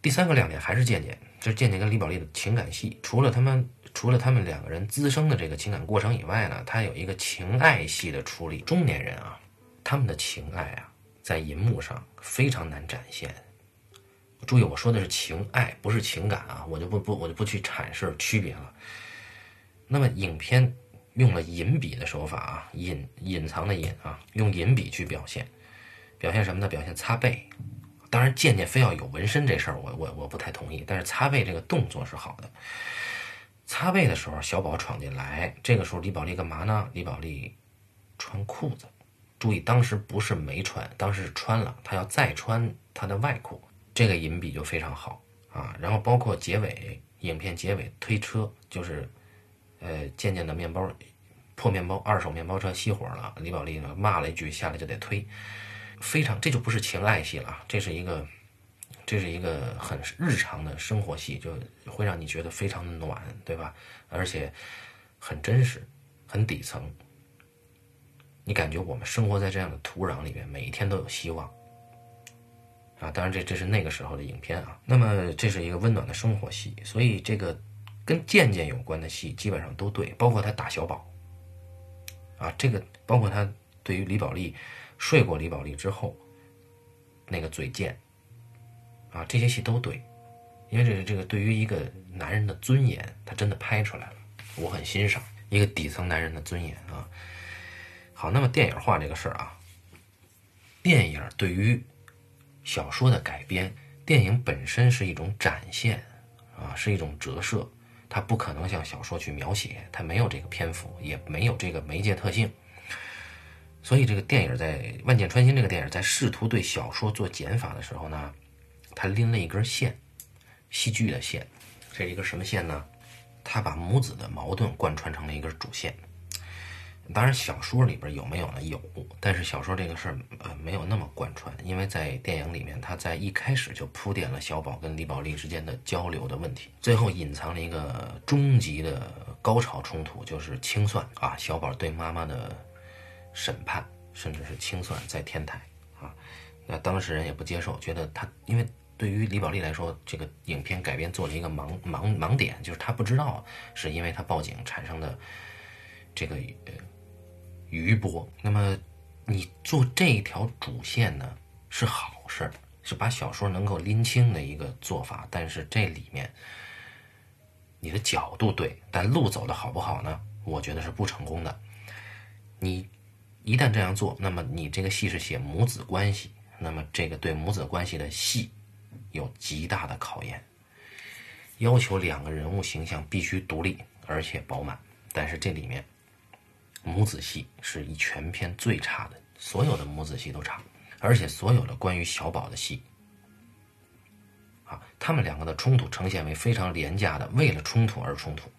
第三个亮点还是渐渐，就是渐渐跟李宝莉的情感戏，除了他们除了他们两个人滋生的这个情感过程以外呢，他有一个情爱戏的处理。中年人啊，他们的情爱啊，在银幕上非常难展现。注意，我说的是情爱，不是情感啊！我就不不，我就不去阐释区别了。那么，影片用了隐笔的手法啊，隐隐藏的隐啊，用隐笔去表现，表现什么呢？表现擦背。当然，渐渐非要有纹身这事儿，我我我不太同意。但是擦背这个动作是好的。擦背的时候，小宝闯进来，这个时候李宝莉干嘛呢？李宝莉穿裤子。注意，当时不是没穿，当时是穿了，她要再穿她的外裤。这个银笔就非常好啊，然后包括结尾，影片结尾推车，就是，呃，渐渐的面包破面包，二手面包车熄火了，李宝莉呢骂了一句，下来就得推，非常这就不是情爱戏了，这是一个，这是一个很日常的生活戏，就会让你觉得非常的暖，对吧？而且很真实，很底层。你感觉我们生活在这样的土壤里面，每一天都有希望。啊，当然这这是那个时候的影片啊。那么这是一个温暖的生活戏，所以这个跟渐渐有关的戏基本上都对，包括他打小宝。啊，这个包括他对于李宝莉睡过李宝莉之后那个嘴贱，啊，这些戏都对，因为这个这个对于一个男人的尊严，他真的拍出来了，我很欣赏一个底层男人的尊严啊。好，那么电影化这个事儿啊，电影对于小说的改编，电影本身是一种展现啊，是一种折射。它不可能像小说去描写，它没有这个篇幅，也没有这个媒介特性，所以这个电影在《万箭穿心》这个电影在试图对小说做减法的时候呢，他拎了一根线，戏剧的线，这是一根什么线呢？他把母子的矛盾贯穿成了一根主线。当然，小说里边有没有呢？有，但是小说这个事儿呃没有那么贯穿，因为在电影里面，他在一开始就铺垫了小宝跟李宝莉之间的交流的问题，最后隐藏了一个终极的高潮冲突，就是清算啊，小宝对妈妈的审判，甚至是清算在天台啊，那当事人也不接受，觉得他因为对于李宝莉来说，这个影片改编做了一个盲盲盲点，就是他不知道是因为他报警产生的这个呃。余波，那么你做这一条主线呢是好事，是把小说能够拎清的一个做法。但是这里面你的角度对，但路走的好不好呢？我觉得是不成功的。你一旦这样做，那么你这个戏是写母子关系，那么这个对母子关系的戏有极大的考验，要求两个人物形象必须独立而且饱满。但是这里面。母子戏是一全片最差的，所有的母子戏都差，而且所有的关于小宝的戏，啊，他们两个的冲突呈现为非常廉价的，为了冲突而冲突，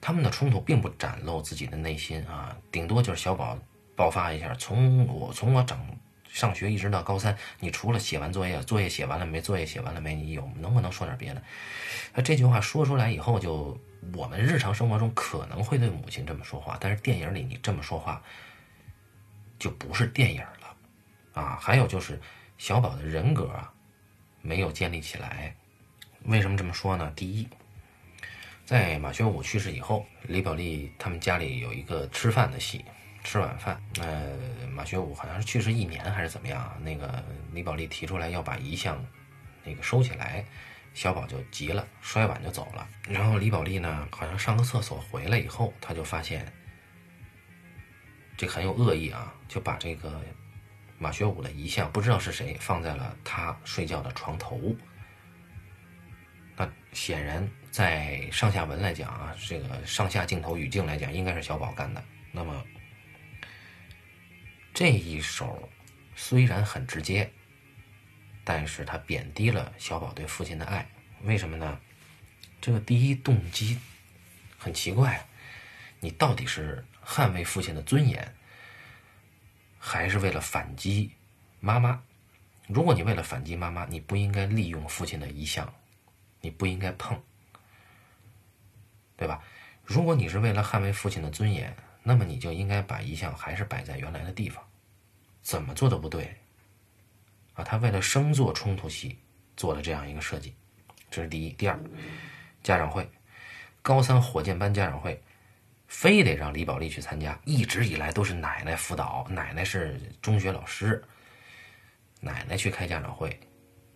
他们的冲突并不展露自己的内心啊，顶多就是小宝爆发一下，从我从我长上学一直到高三，你除了写完作业，作业写完了没？作业写完了没？你有能不能说点别的？那这句话说出来以后就。我们日常生活中可能会对母亲这么说话，但是电影里你这么说话就不是电影了啊！还有就是小宝的人格啊没有建立起来，为什么这么说呢？第一，在马学武去世以后，李宝莉他们家里有一个吃饭的戏，吃晚饭。呃，马学武好像是去世一年还是怎么样？那个李宝莉提出来要把遗像那个收起来。小宝就急了，摔碗就走了。然后李宝莉呢，好像上个厕所回来以后，他就发现这很有恶意啊，就把这个马学武的遗像，不知道是谁放在了他睡觉的床头。那显然在上下文来讲啊，这个上下镜头语境来讲，应该是小宝干的。那么这一手虽然很直接。但是他贬低了小宝对父亲的爱，为什么呢？这个第一动机很奇怪，你到底是捍卫父亲的尊严，还是为了反击妈妈？如果你为了反击妈妈，你不应该利用父亲的遗像，你不应该碰，对吧？如果你是为了捍卫父亲的尊严，那么你就应该把遗像还是摆在原来的地方，怎么做都不对。他为了生做冲突戏，做了这样一个设计，这是第一。第二，家长会，高三火箭班家长会，非得让李宝莉去参加。一直以来都是奶奶辅导，奶奶是中学老师，奶奶去开家长会，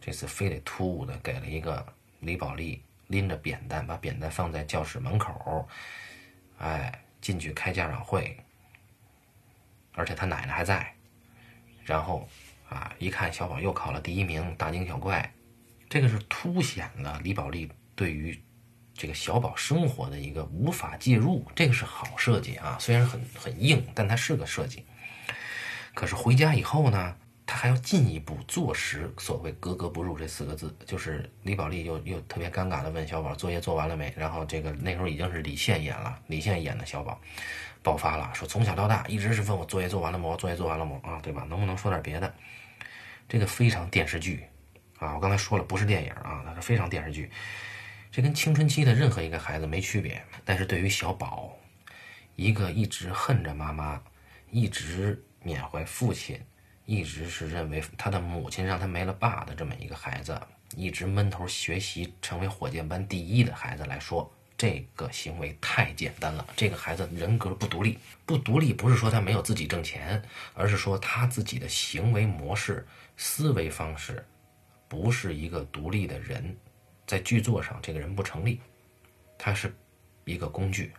这次非得突兀的给了一个李宝莉拎着扁担，把扁担放在教室门口，哎，进去开家长会，而且他奶奶还在，然后。啊！一看小宝又考了第一名，大惊小怪，这个是凸显了李宝莉对于这个小宝生活的一个无法介入，这个是好设计啊。虽然很很硬，但它是个设计。可是回家以后呢，他还要进一步坐实所谓格格不入这四个字，就是李宝莉又又特别尴尬的问小宝作业做完了没？然后这个那时候已经是李现演了，李现演的小宝爆发了，说从小到大一直是问我作业做完了吗？作业做完了吗？啊，对吧？能不能说点别的？这个非常电视剧，啊，我刚才说了不是电影啊，它是非常电视剧。这跟青春期的任何一个孩子没区别，但是对于小宝，一个一直恨着妈妈，一直缅怀父亲，一直是认为他的母亲让他没了爸的这么一个孩子，一直闷头学习成为火箭班第一的孩子来说，这个行为太简单了。这个孩子人格不独立，不独立不是说他没有自己挣钱，而是说他自己的行为模式、思维方式不是一个独立的人，在剧作上这个人不成立，他是一个工具。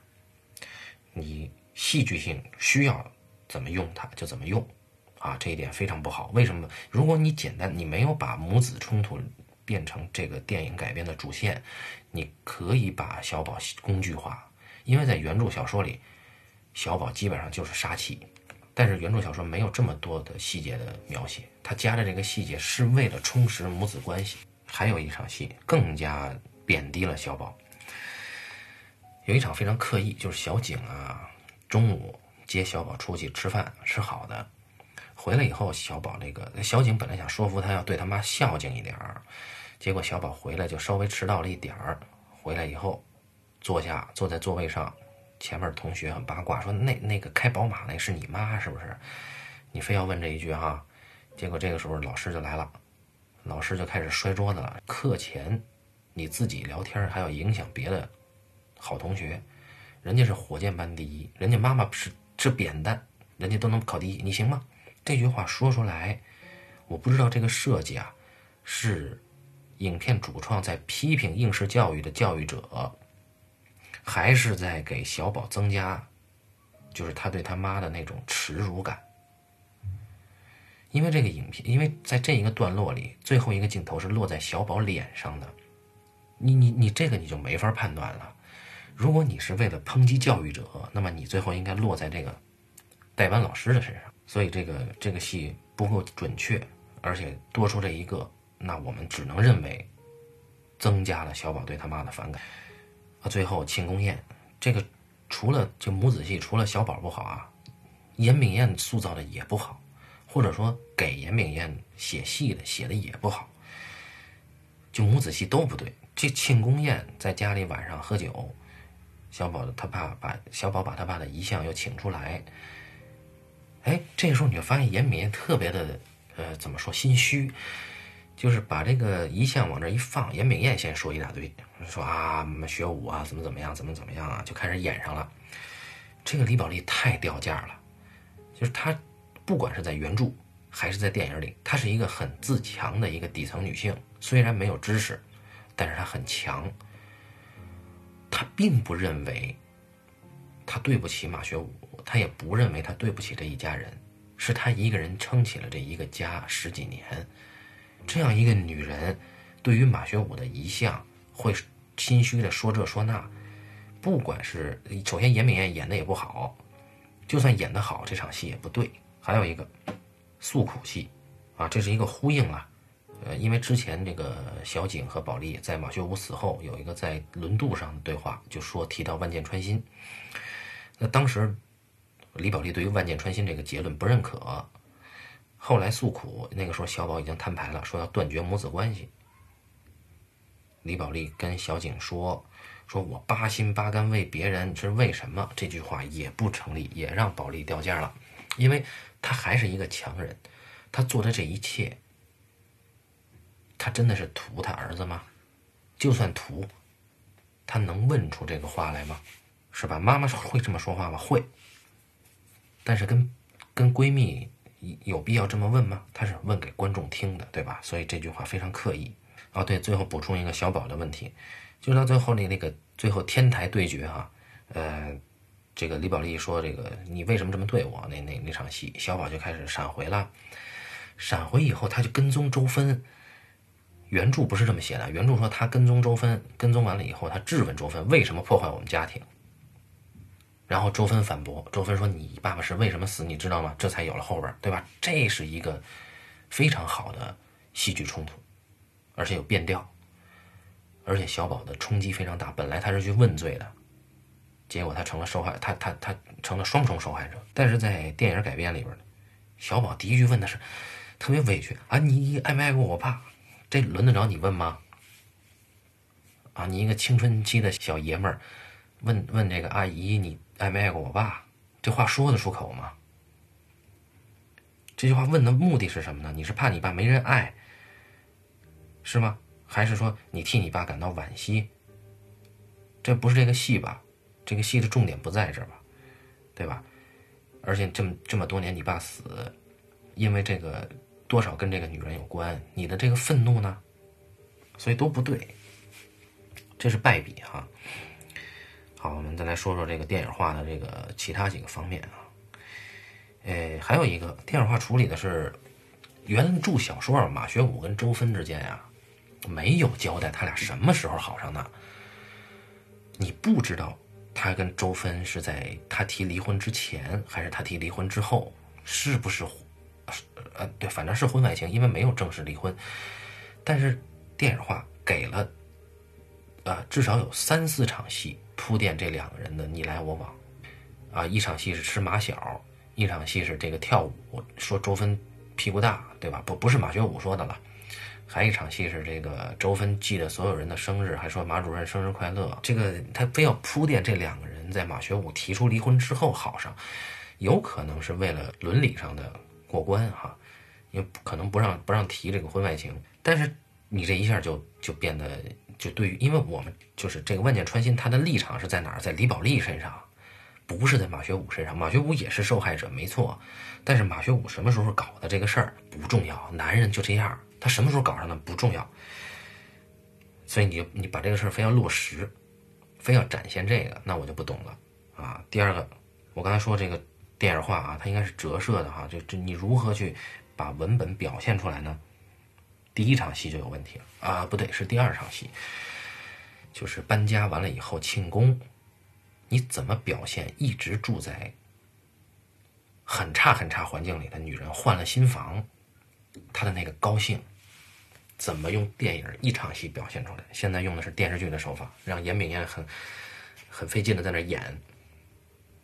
你戏剧性需要怎么用它就怎么用，啊，这一点非常不好。为什么？如果你简单，你没有把母子冲突变成这个电影改编的主线，你可以把小宝工具化。因为在原著小说里，小宝基本上就是杀气，但是原著小说没有这么多的细节的描写，他加的这个细节是为了充实母子关系。还有一场戏更加贬低了小宝。有一场非常刻意，就是小景啊，中午接小宝出去吃饭，吃好的，回来以后，小宝那个小景本来想说服他要对他妈孝敬一点儿，结果小宝回来就稍微迟到了一点儿，回来以后，坐下坐在座位上，前面同学很八卦说那那个开宝马那是你妈是不是？你非要问这一句哈，结果这个时候老师就来了，老师就开始摔桌子了，课前你自己聊天还要影响别的。好同学，人家是火箭班第一，人家妈妈是吃扁担，人家都能考第一，你行吗？这句话说出来，我不知道这个设计啊，是影片主创在批评应试教育的教育者，还是在给小宝增加，就是他对他妈的那种耻辱感。因为这个影片，因为在这一个段落里，最后一个镜头是落在小宝脸上的，你你你这个你就没法判断了。如果你是为了抨击教育者，那么你最后应该落在这个代班老师的身上。所以这个这个戏不够准确，而且多出这一个，那我们只能认为增加了小宝对他妈的反感。最后庆功宴，这个除了就母子戏，除了小宝不好啊，严炳彦塑造的也不好，或者说给严炳彦写戏的写的也不好，就母子戏都不对。这庆功宴在家里晚上喝酒。小宝他爸把小宝把他爸的遗像又请出来，哎，这个时候你就发现严敏特别的，呃，怎么说心虚，就是把这个遗像往这一放，严炳彦先说一大堆，说啊学武啊怎么怎么样怎么怎么样啊，就开始演上了。这个李宝莉太掉价了，就是她不管是在原著还是在电影里，她是一个很自强的一个底层女性，虽然没有知识，但是她很强。他并不认为他对不起马学武，他也不认为他对不起这一家人，是他一个人撑起了这一个家十几年。这样一个女人，对于马学武的遗像会心虚的说这说那，不管是首先严炳彦演的也不好，就算演得好，这场戏也不对。还有一个诉苦戏，啊，这是一个呼应啊。呃，因为之前这个小景和宝丽在马学武死后有一个在轮渡上的对话，就说提到万箭穿心。那当时李宝莉对于万箭穿心这个结论不认可，后来诉苦，那个时候小宝已经摊牌了，说要断绝母子关系。李宝莉跟小景说：“说我八心八肝为别人是为什么？”这句话也不成立，也让宝利掉价了，因为他还是一个强人，他做的这一切。他真的是图他儿子吗？就算图，他能问出这个话来吗？是吧？妈妈会这么说话吗？会。但是跟跟闺蜜有必要这么问吗？他是问给观众听的，对吧？所以这句话非常刻意。哦，对，最后补充一个小宝的问题，就是到最后那那个最后天台对决哈，呃，这个李宝莉说这个你为什么这么对我？那那那场戏，小宝就开始闪回了，闪回以后他就跟踪周芬。原著不是这么写的。原著说他跟踪周芬，跟踪完了以后，他质问周芬为什么破坏我们家庭。然后周芬反驳，周芬说：“你爸爸是为什么死？你知道吗？”这才有了后边，对吧？这是一个非常好的戏剧冲突，而且有变调，而且小宝的冲击非常大。本来他是去问罪的，结果他成了受害，他他他成了双重受害者。但是在电影改编里边呢，小宝第一句问的是特别委屈啊：“你爱没爱过我爸？”这轮得着你问吗？啊，你一个青春期的小爷们儿，问问这个阿姨，你爱没爱过我爸？这话说得出口吗？这句话问的目的是什么呢？你是怕你爸没人爱，是吗？还是说你替你爸感到惋惜？这不是这个戏吧？这个戏的重点不在这儿吧？对吧？而且这么这么多年，你爸死，因为这个多少跟这个女人有关，你的这个愤怒呢？所以都不对，这是败笔哈。好，我们再来说说这个电影化的这个其他几个方面啊。诶，还有一个电影化处理的是原著小说马学武跟周芬之间呀，没有交代他俩什么时候好上的。你不知道他跟周芬是在他提离婚之前，还是他提离婚之后，是不是？呃，对，反正是婚外情，因为没有正式离婚。但是电影化给了，呃，至少有三四场戏。铺垫这两个人的你来我往，啊，一场戏是吃马小，一场戏是这个跳舞，说周芬屁股大，对吧？不，不是马学武说的了。还一场戏是这个周芬记得所有人的生日，还说马主任生日快乐。这个他非要铺垫这两个人在马学武提出离婚之后好上，有可能是为了伦理上的过关哈，因为可能不让不让提这个婚外情。但是你这一下就就变得。就对于，因为我们就是这个万箭穿心，他的立场是在哪儿？在李宝莉身上，不是在马学武身上。马学武也是受害者，没错。但是马学武什么时候搞的这个事儿不重要，男人就这样，他什么时候搞上的不重要。所以你你把这个事儿非要落实，非要展现这个，那我就不懂了啊。第二个，我刚才说这个电影化啊，它应该是折射的哈，就这你如何去把文本表现出来呢？第一场戏就有问题了啊，不对，是第二场戏，就是搬家完了以后庆功，你怎么表现一直住在很差很差环境里的女人换了新房，她的那个高兴，怎么用电影一场戏表现出来？现在用的是电视剧的手法，让严炳彦很很费劲的在那演，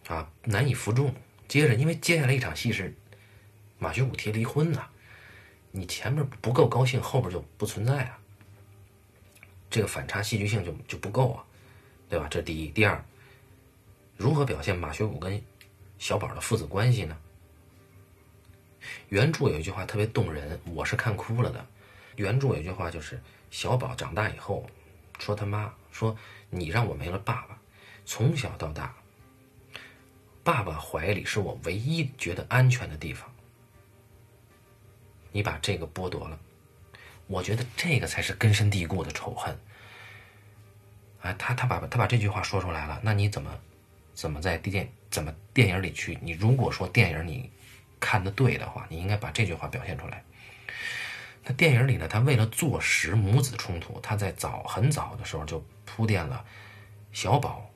啊，难以服众。接着，因为接下来一场戏是马学武提离婚了。你前面不够高兴，后边就不存在啊。这个反差戏剧性就就不够啊，对吧？这第一，第二，如何表现马学武跟小宝的父子关系呢？原著有一句话特别动人，我是看哭了的。原著有一句话就是小宝长大以后说他妈说你让我没了爸爸，从小到大，爸爸怀里是我唯一觉得安全的地方。你把这个剥夺了，我觉得这个才是根深蒂固的仇恨。哎，他他把他把这句话说出来了，那你怎么怎么在电怎么电影里去？你如果说电影你看的对的话，你应该把这句话表现出来。那电影里呢，他为了坐实母子冲突，他在早很早的时候就铺垫了小宝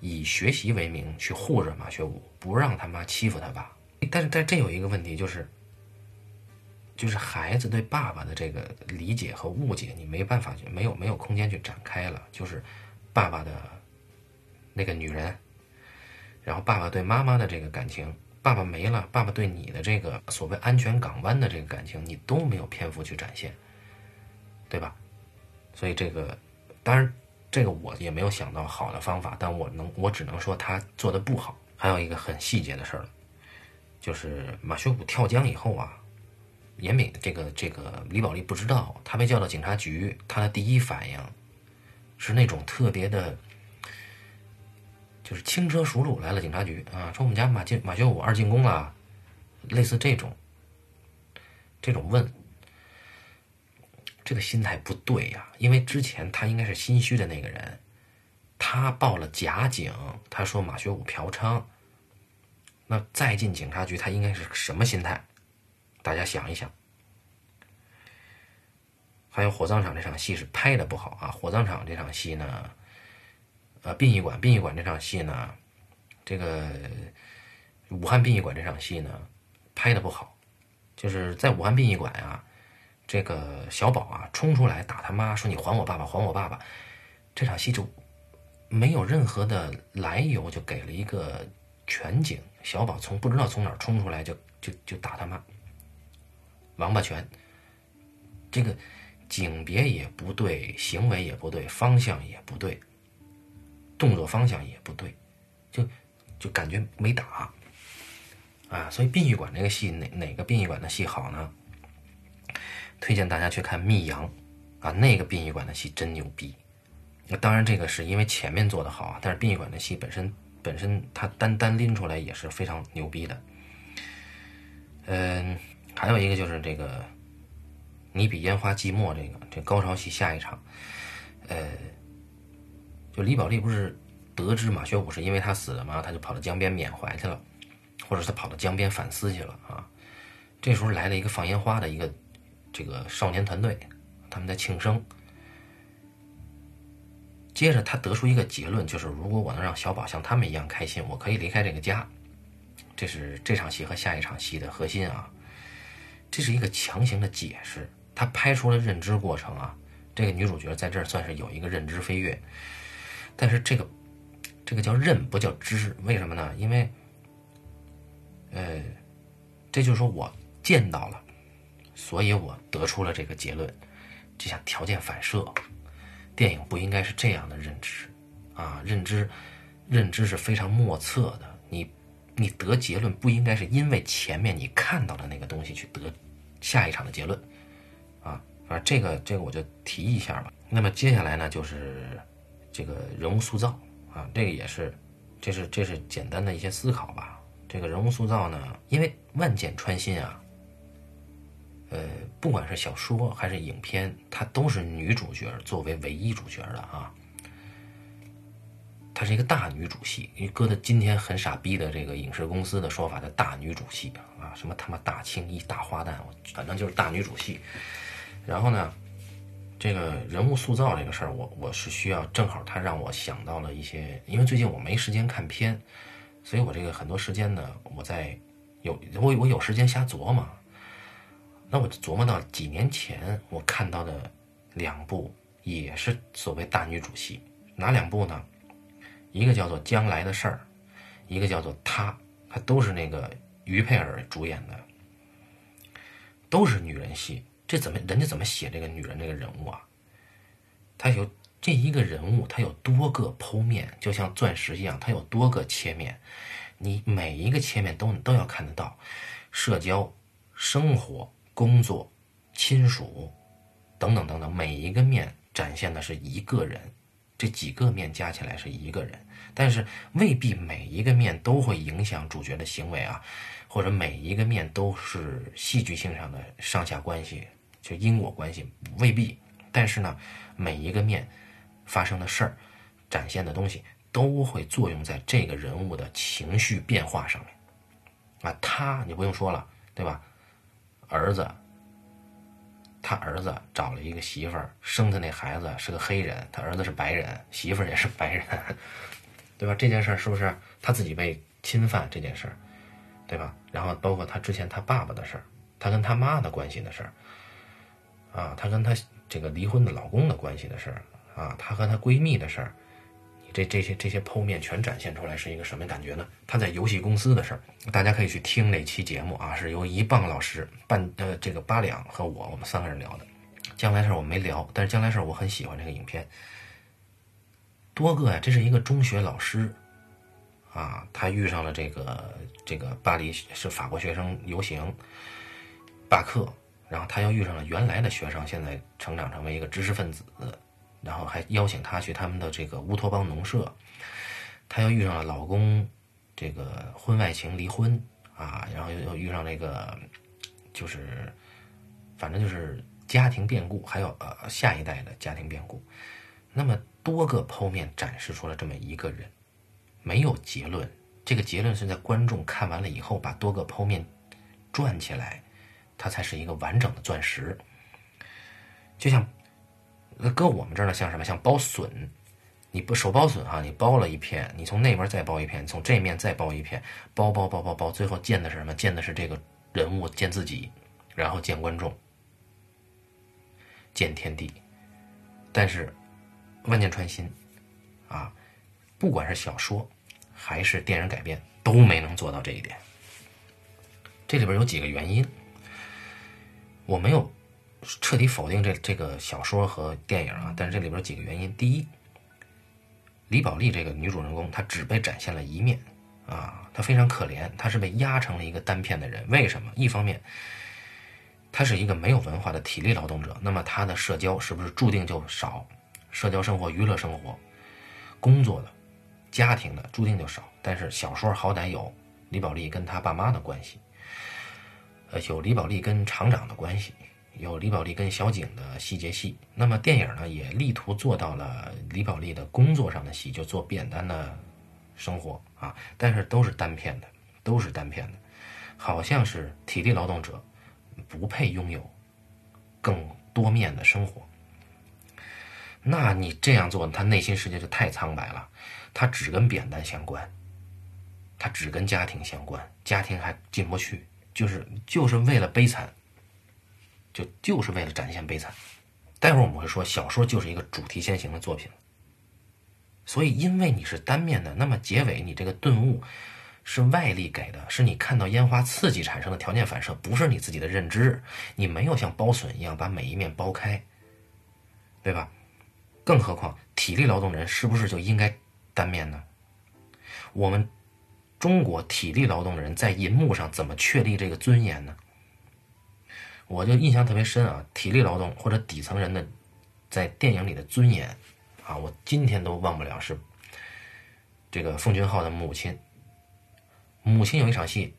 以学习为名去护着马学武，不让他妈欺负他爸。但是但这有一个问题就是。就是孩子对爸爸的这个理解和误解，你没办法去，没有没有空间去展开了。就是爸爸的那个女人，然后爸爸对妈妈的这个感情，爸爸没了，爸爸对你的这个所谓安全港湾的这个感情，你都没有篇幅去展现，对吧？所以这个，当然这个我也没有想到好的方法，但我能，我只能说他做的不好。还有一个很细节的事儿，就是马学武跳江以后啊。严敏这个这个李宝莉不知道，他被叫到警察局，他的第一反应是那种特别的，就是轻车熟路来了警察局啊，说我们家马进马学武二进宫了，类似这种这种问，这个心态不对呀，因为之前他应该是心虚的那个人，他报了假警，他说马学武嫖娼，那再进警察局，他应该是什么心态？大家想一想，还有火葬场这场戏是拍的不好啊！火葬场这场戏呢，呃，殡仪馆殡仪馆这场戏呢，这个武汉殡仪馆这场戏呢，拍的不好。就是在武汉殡仪馆啊，这个小宝啊冲出来打他妈，说你还我爸爸，还我爸爸。这场戏就没有任何的来由，就给了一个全景，小宝从不知道从哪儿冲出来，就就就打他妈。王八拳，这个景别也不对，行为也不对，方向也不对，动作方向也不对，就就感觉没打。啊，所以殡仪馆这个戏哪哪个殡仪馆的戏好呢？推荐大家去看《密阳》，啊，那个殡仪馆的戏真牛逼。那当然，这个是因为前面做的好啊，但是殡仪馆的戏本身本身它单单拎出来也是非常牛逼的。嗯，还有一个就是这个“你比烟花寂寞”这个这高潮戏下一场，呃，就李宝莉不是得知马学武是因为他死的吗？他就跑到江边缅怀去了，或者他跑到江边反思去了啊。这时候来了一个放烟花的一个这个少年团队，他们在庆生。接着他得出一个结论，就是如果我能让小宝像他们一样开心，我可以离开这个家。这是这场戏和下一场戏的核心啊，这是一个强行的解释，他拍出了认知过程啊。这个女主角在这儿算是有一个认知飞跃，但是这个这个叫认不叫知，为什么呢？因为，呃，这就是说我见到了，所以我得出了这个结论，就像条件反射，电影不应该是这样的认知啊，认知认知是非常莫测的，你。你得结论不应该是因为前面你看到的那个东西去得下一场的结论，啊，反正这个这个我就提一下吧。那么接下来呢，就是这个人物塑造啊，这个也是，这是这是简单的一些思考吧。这个人物塑造呢，因为万箭穿心啊，呃，不管是小说还是影片，它都是女主角作为唯一主角的啊。它是一个大女主戏，因为搁在今天很傻逼的这个影视公司的说法的大女主戏，什么他妈大青衣、大花旦，反正就是大女主戏。然后呢，这个人物塑造这个事儿，我我是需要，正好他让我想到了一些，因为最近我没时间看片，所以我这个很多时间呢，我在有我我有时间瞎琢磨，那我琢磨到几年前我看到的两部也是所谓大女主戏，哪两部呢？一个叫做《将来的事儿》，一个叫做《她》，她都是那个于佩尔主演的，都是女人戏。这怎么人家怎么写这个女人这个人物啊？她有这一个人物，她有多个剖面，就像钻石一样，它有多个切面。你每一个切面都都要看得到，社交、生活、工作、亲属等等等等，每一个面展现的是一个人。这几个面加起来是一个人，但是未必每一个面都会影响主角的行为啊，或者每一个面都是戏剧性上的上下关系，就因果关系未必。但是呢，每一个面发生的事儿，展现的东西都会作用在这个人物的情绪变化上面。啊，他你不用说了，对吧？儿子。他儿子找了一个媳妇儿，生的那孩子是个黑人，他儿子是白人，媳妇儿也是白人，对吧？这件事儿是不是他自己被侵犯这件事儿，对吧？然后包括他之前他爸爸的事儿，他跟他妈的关系的事儿，啊，他跟他这个离婚的老公的关系的事儿，啊，他和他闺蜜的事儿。这这些这些剖面全展现出来是一个什么感觉呢？他在游戏公司的事儿，大家可以去听那期节目啊，是由一棒老师、半呃这个八两和我我们三个人聊的。将来事儿我没聊，但是将来事儿我很喜欢这个影片。多个呀，这是一个中学老师啊，他遇上了这个这个巴黎是法国学生游行罢课，然后他又遇上了原来的学生，现在成长成为一个知识分子。然后还邀请他去他们的这个乌托邦农舍，他又遇上了老公，这个婚外情离婚啊，然后又又遇上那个，就是，反正就是家庭变故，还有呃下一代的家庭变故，那么多个剖面展示出了这么一个人，没有结论，这个结论是在观众看完了以后把多个剖面转起来，它才是一个完整的钻石，就像。那搁我们这儿呢，像什么？像剥笋，你不手剥笋哈，你剥了一片，你从那边再剥一片，从这面再剥一片，剥剥剥剥剥，最后见的是什么？见的是这个人物，见自己，然后见观众，见天地。但是万箭穿心啊，不管是小说还是电影改编，都没能做到这一点。这里边有几个原因，我没有。彻底否定这这个小说和电影啊！但是这里边几个原因：第一，李宝莉这个女主人公她只被展现了一面啊，她非常可怜，她是被压成了一个单片的人。为什么？一方面，她是一个没有文化的体力劳动者，那么她的社交是不是注定就少？社交生活、娱乐生活、工作的、家庭的，注定就少。但是小说好歹有李宝莉跟他爸妈的关系，呃，有李宝莉跟厂长的关系，有李宝莉跟小景的细节戏。那么电影呢，也力图做到了李宝莉的工作上的戏，就做扁担的。生活啊，但是都是单片的，都是单片的，好像是体力劳动者不配拥有更多面的生活。那你这样做，他内心世界就太苍白了，他只跟扁担相关，他只跟家庭相关，家庭还进不去，就是就是为了悲惨，就就是为了展现悲惨。待会儿我们会说，小说就是一个主题先行的作品。所以，因为你是单面的，那么结尾你这个顿悟是外力给的，是你看到烟花刺激产生的条件反射，不是你自己的认知。你没有像剥笋一样把每一面剥开，对吧？更何况体力劳动人是不是就应该单面呢？我们中国体力劳动的人在银幕上怎么确立这个尊严呢？我就印象特别深啊，体力劳动或者底层人的在电影里的尊严。啊，我今天都忘不了是这个奉俊昊的母亲。母亲有一场戏，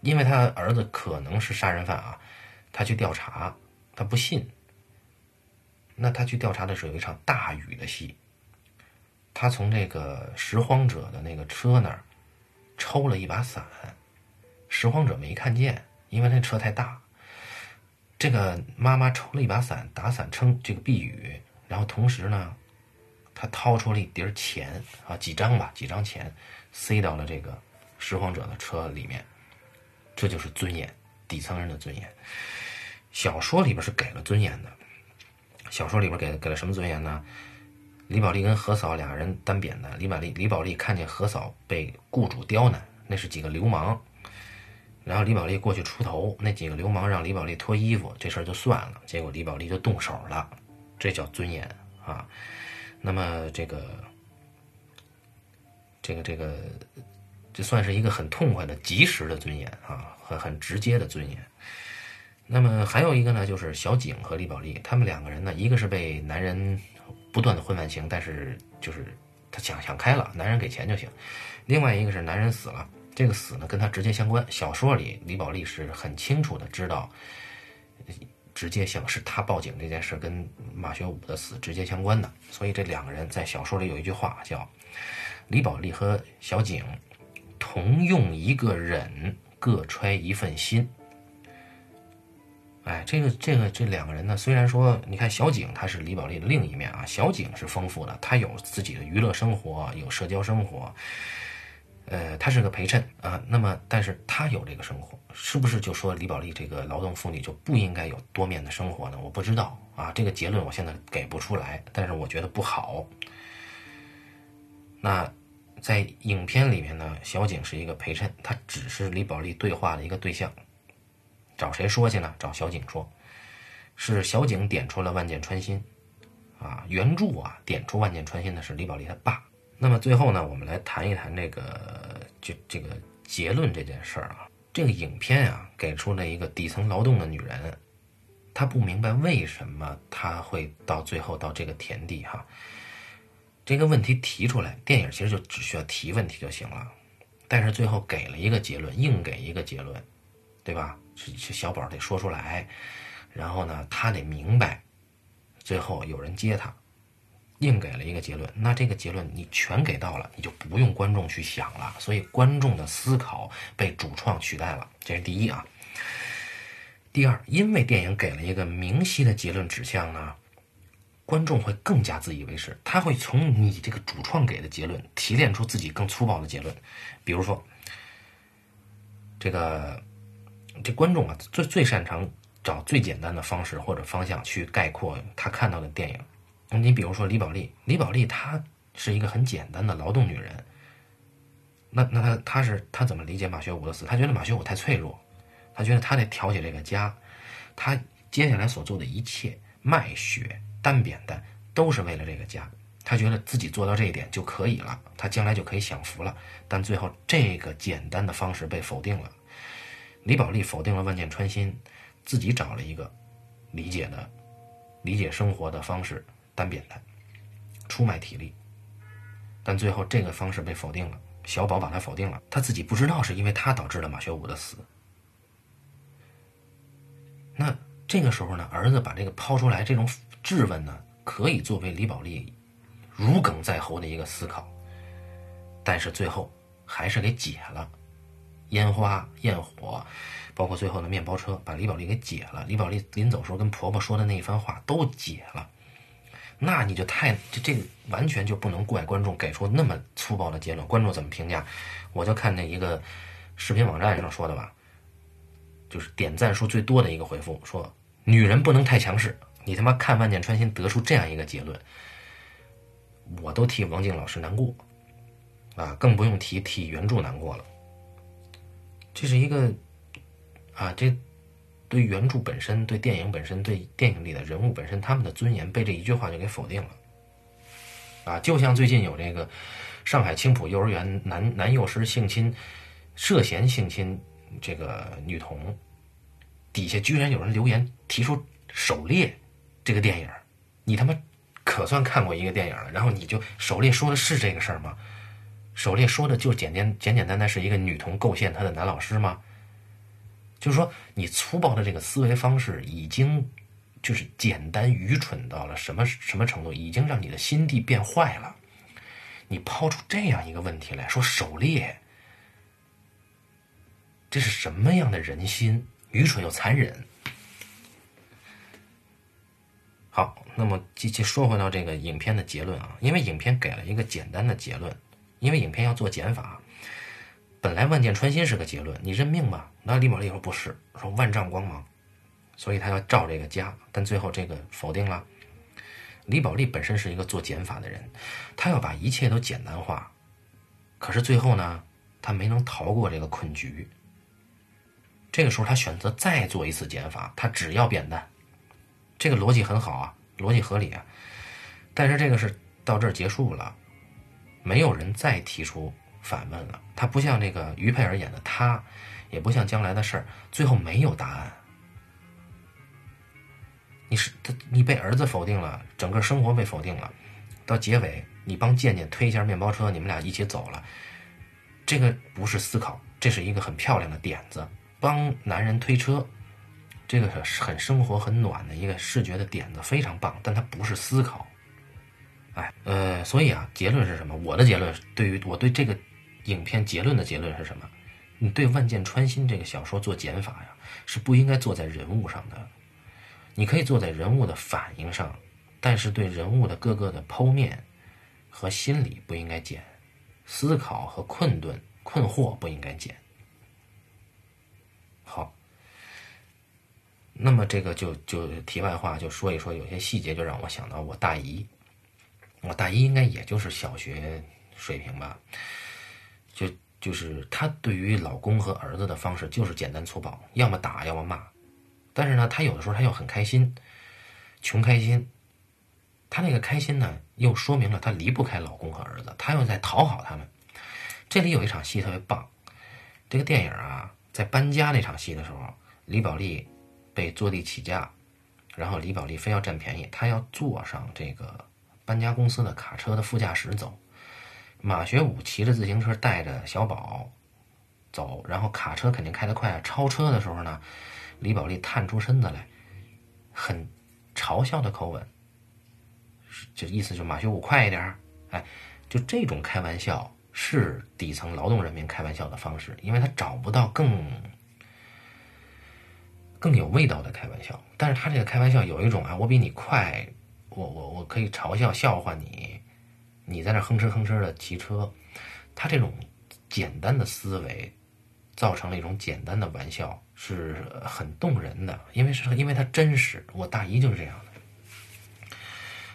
因为他儿子可能是杀人犯啊，他去调查，他不信。那他去调查的时候，有一场大雨的戏，他从这个拾荒者的那个车那儿抽了一把伞，拾荒者没看见，因为那车太大。这个妈妈抽了一把伞打伞撑这个避雨，然后同时呢。他掏出了一叠钱啊，几张吧，几张钱，塞到了这个拾荒者的车里面。这就是尊严，底层人的尊严。小说里边是给了尊严的。小说里边给给了什么尊严呢？李宝莉跟何嫂俩人单扁的。李宝莉李宝莉看见何嫂被雇主刁难，那是几个流氓。然后李宝莉过去出头，那几个流氓让李宝莉脱衣服，这事儿就算了。结果李宝莉就动手了，这叫尊严啊。那么这个，这个这个，这算是一个很痛快的、及时的尊严啊，很很直接的尊严。那么还有一个呢，就是小景和李宝莉，他们两个人呢，一个是被男人不断的婚外情，但是就是他想想开了，男人给钱就行；另外一个是男人死了，这个死呢跟他直接相关。小说里李宝莉是很清楚的知道。直接性是他报警这件事跟马学武的死直接相关的，所以这两个人在小说里有一句话叫“李宝莉和小景同用一个忍，各揣一份心”。哎，这个这个这两个人呢，虽然说你看小景他是李宝莉的另一面啊，小景是丰富的，他有自己的娱乐生活，有社交生活。呃，他是个陪衬啊，那么，但是他有这个生活，是不是就说李宝莉这个劳动妇女就不应该有多面的生活呢？我不知道啊，这个结论我现在给不出来，但是我觉得不好。那在影片里面呢，小景是一个陪衬，他只是李宝莉对话的一个对象，找谁说去呢？找小景说，是小景点出了万箭穿心，啊，原著啊点出万箭穿心的是李宝莉他爸。那么最后呢，我们来谈一谈这个就这个结论这件事儿啊。这个影片啊，给出了一个底层劳动的女人，她不明白为什么她会到最后到这个田地哈。这个问题提出来，电影其实就只需要提问题就行了。但是最后给了一个结论，硬给一个结论，对吧？是是小宝得说出来，然后呢，他得明白，最后有人接他。硬给了一个结论，那这个结论你全给到了，你就不用观众去想了。所以观众的思考被主创取代了，这是第一啊。第二，因为电影给了一个明晰的结论指向呢，观众会更加自以为是，他会从你这个主创给的结论提炼出自己更粗暴的结论。比如说，这个这观众啊，最最擅长找最简单的方式或者方向去概括他看到的电影。你比如说李宝莉，李宝莉她是一个很简单的劳动女人。那那她她是她怎么理解马学武的死？她觉得马学武太脆弱，她觉得她得挑起这个家，她接下来所做的一切卖血、单扁担都是为了这个家。她觉得自己做到这一点就可以了，他将来就可以享福了。但最后这个简单的方式被否定了，李宝莉否定了万箭穿心，自己找了一个理解的、理解生活的方式，单扁担，出卖体力。但最后这个方式被否定了，小宝把他否定了，他自己不知道是因为他导致了马学武的死。那这个时候呢，儿子把这个抛出来，这种质问呢，可以作为李宝莉如鲠在喉的一个思考。但是最后还是给解了，烟花焰火，包括最后的面包车，把李宝莉给解了。李宝莉临走时候跟婆婆说的那一番话都解了。那你就太这这完全就不能怪观众给出那么粗暴的结论。观众怎么评价？我就看那一个视频网站上说的吧，就是点赞数最多的一个回复说：“女人不能太强势。”你他妈看万箭穿心得出这样一个结论，我都替王静老师难过啊，更不用提替原著难过了。这是一个啊，这。对原著本身、对电影本身、对电影里的人物本身，他们的尊严被这一句话就给否定了，啊，就像最近有这个上海青浦幼儿园男男幼师性侵、涉嫌性侵这个女童，底下居然有人留言提出《狩猎》这个电影，你他妈可算看过一个电影了，然后你就《狩猎》说的是这个事儿吗？《狩猎》说的就简简简简单单是一个女童构陷她的男老师吗？就是说，你粗暴的这个思维方式已经就是简单愚蠢到了什么什么程度？已经让你的心地变坏了。你抛出这样一个问题来说，狩猎，这是什么样的人心？愚蠢又残忍。好，那么继续说回到这个影片的结论啊，因为影片给了一个简单的结论，因为影片要做减法。本来万箭穿心是个结论，你认命吧。那李宝莉说不是，说万丈光芒，所以他要照这个加，但最后这个否定了。李宝莉本身是一个做减法的人，他要把一切都简单化，可是最后呢，他没能逃过这个困局。这个时候他选择再做一次减法，他只要扁担，这个逻辑很好啊，逻辑合理啊。但是这个是到这儿结束了，没有人再提出。反问了，他不像那个于佩尔演的他，也不像将来的事儿，最后没有答案。你是他，你被儿子否定了，整个生活被否定了，到结尾你帮健健推一下面包车，你们俩一起走了，这个不是思考，这是一个很漂亮的点子，帮男人推车，这个很生活很暖的一个视觉的点子，非常棒，但它不是思考。哎，呃，所以啊，结论是什么？我的结论对于我对这个。影片结论的结论是什么？你对《万箭穿心》这个小说做减法呀，是不应该做在人物上的。你可以做在人物的反应上，但是对人物的各个的剖面和心理不应该减，思考和困顿、困惑不应该减。好，那么这个就就题外话就说一说，有些细节就让我想到我大姨，我大一应该也就是小学水平吧。就就是她对于老公和儿子的方式就是简单粗暴，要么打，要么骂。但是呢，她有的时候她又很开心，穷开心。她那个开心呢，又说明了她离不开老公和儿子，她又在讨好他们。这里有一场戏特别棒，这个电影啊，在搬家那场戏的时候，李宝莉被坐地起价，然后李宝莉非要占便宜，她要坐上这个搬家公司的卡车的副驾驶走。马学武骑着自行车带着小宝走，然后卡车肯定开得快啊。超车的时候呢，李宝莉探出身子来，很嘲笑的口吻，就意思就马学武快一点哎，就这种开玩笑是底层劳动人民开玩笑的方式，因为他找不到更更有味道的开玩笑。但是他这个开玩笑有一种啊，我比你快，我我我可以嘲笑笑话你。你在那哼哧哼哧的骑车，他这种简单的思维，造成了一种简单的玩笑，是很动人的。因为是因为他真实，我大姨就是这样的。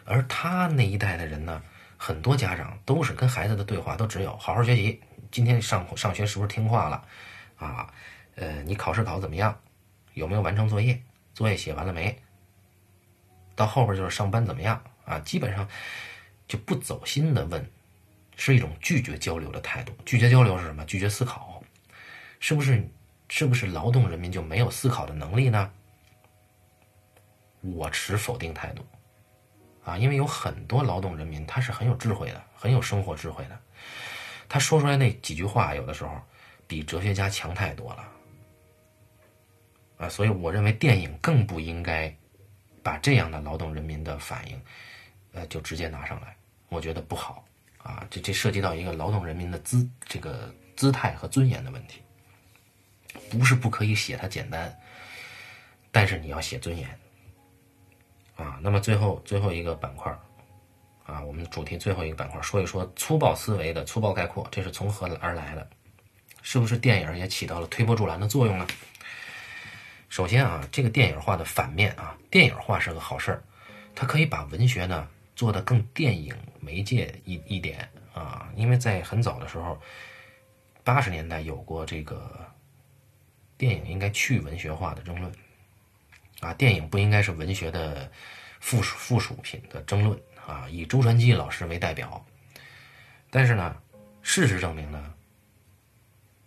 而他那一代的人呢，很多家长都是跟孩子的对话都只有好好学习，今天上上学是不是听话了？啊，呃，你考试考怎么样？有没有完成作业？作业写完了没？到后边就是上班怎么样？啊，基本上。就不走心的问，是一种拒绝交流的态度。拒绝交流是什么？拒绝思考，是不是？是不是劳动人民就没有思考的能力呢？我持否定态度，啊，因为有很多劳动人民他是很有智慧的，很有生活智慧的，他说出来那几句话，有的时候比哲学家强太多了，啊，所以我认为电影更不应该把这样的劳动人民的反应，呃，就直接拿上来，我觉得不好，啊，这这涉及到一个劳动人民的姿这个姿态和尊严的问题。不是不可以写它简单，但是你要写尊严啊。那么最后最后一个板块啊，我们主题最后一个板块，说一说粗暴思维的粗暴概括，这是从何而来的？是不是电影也起到了推波助澜的作用呢？首先啊，这个电影化的反面啊，电影化是个好事儿，它可以把文学呢做得更电影媒介一一点啊。因为在很早的时候，八十年代有过这个。电影应该去文学化的争论，啊，电影不应该是文学的附属附属品的争论啊，以周传基老师为代表。但是呢，事实证明呢，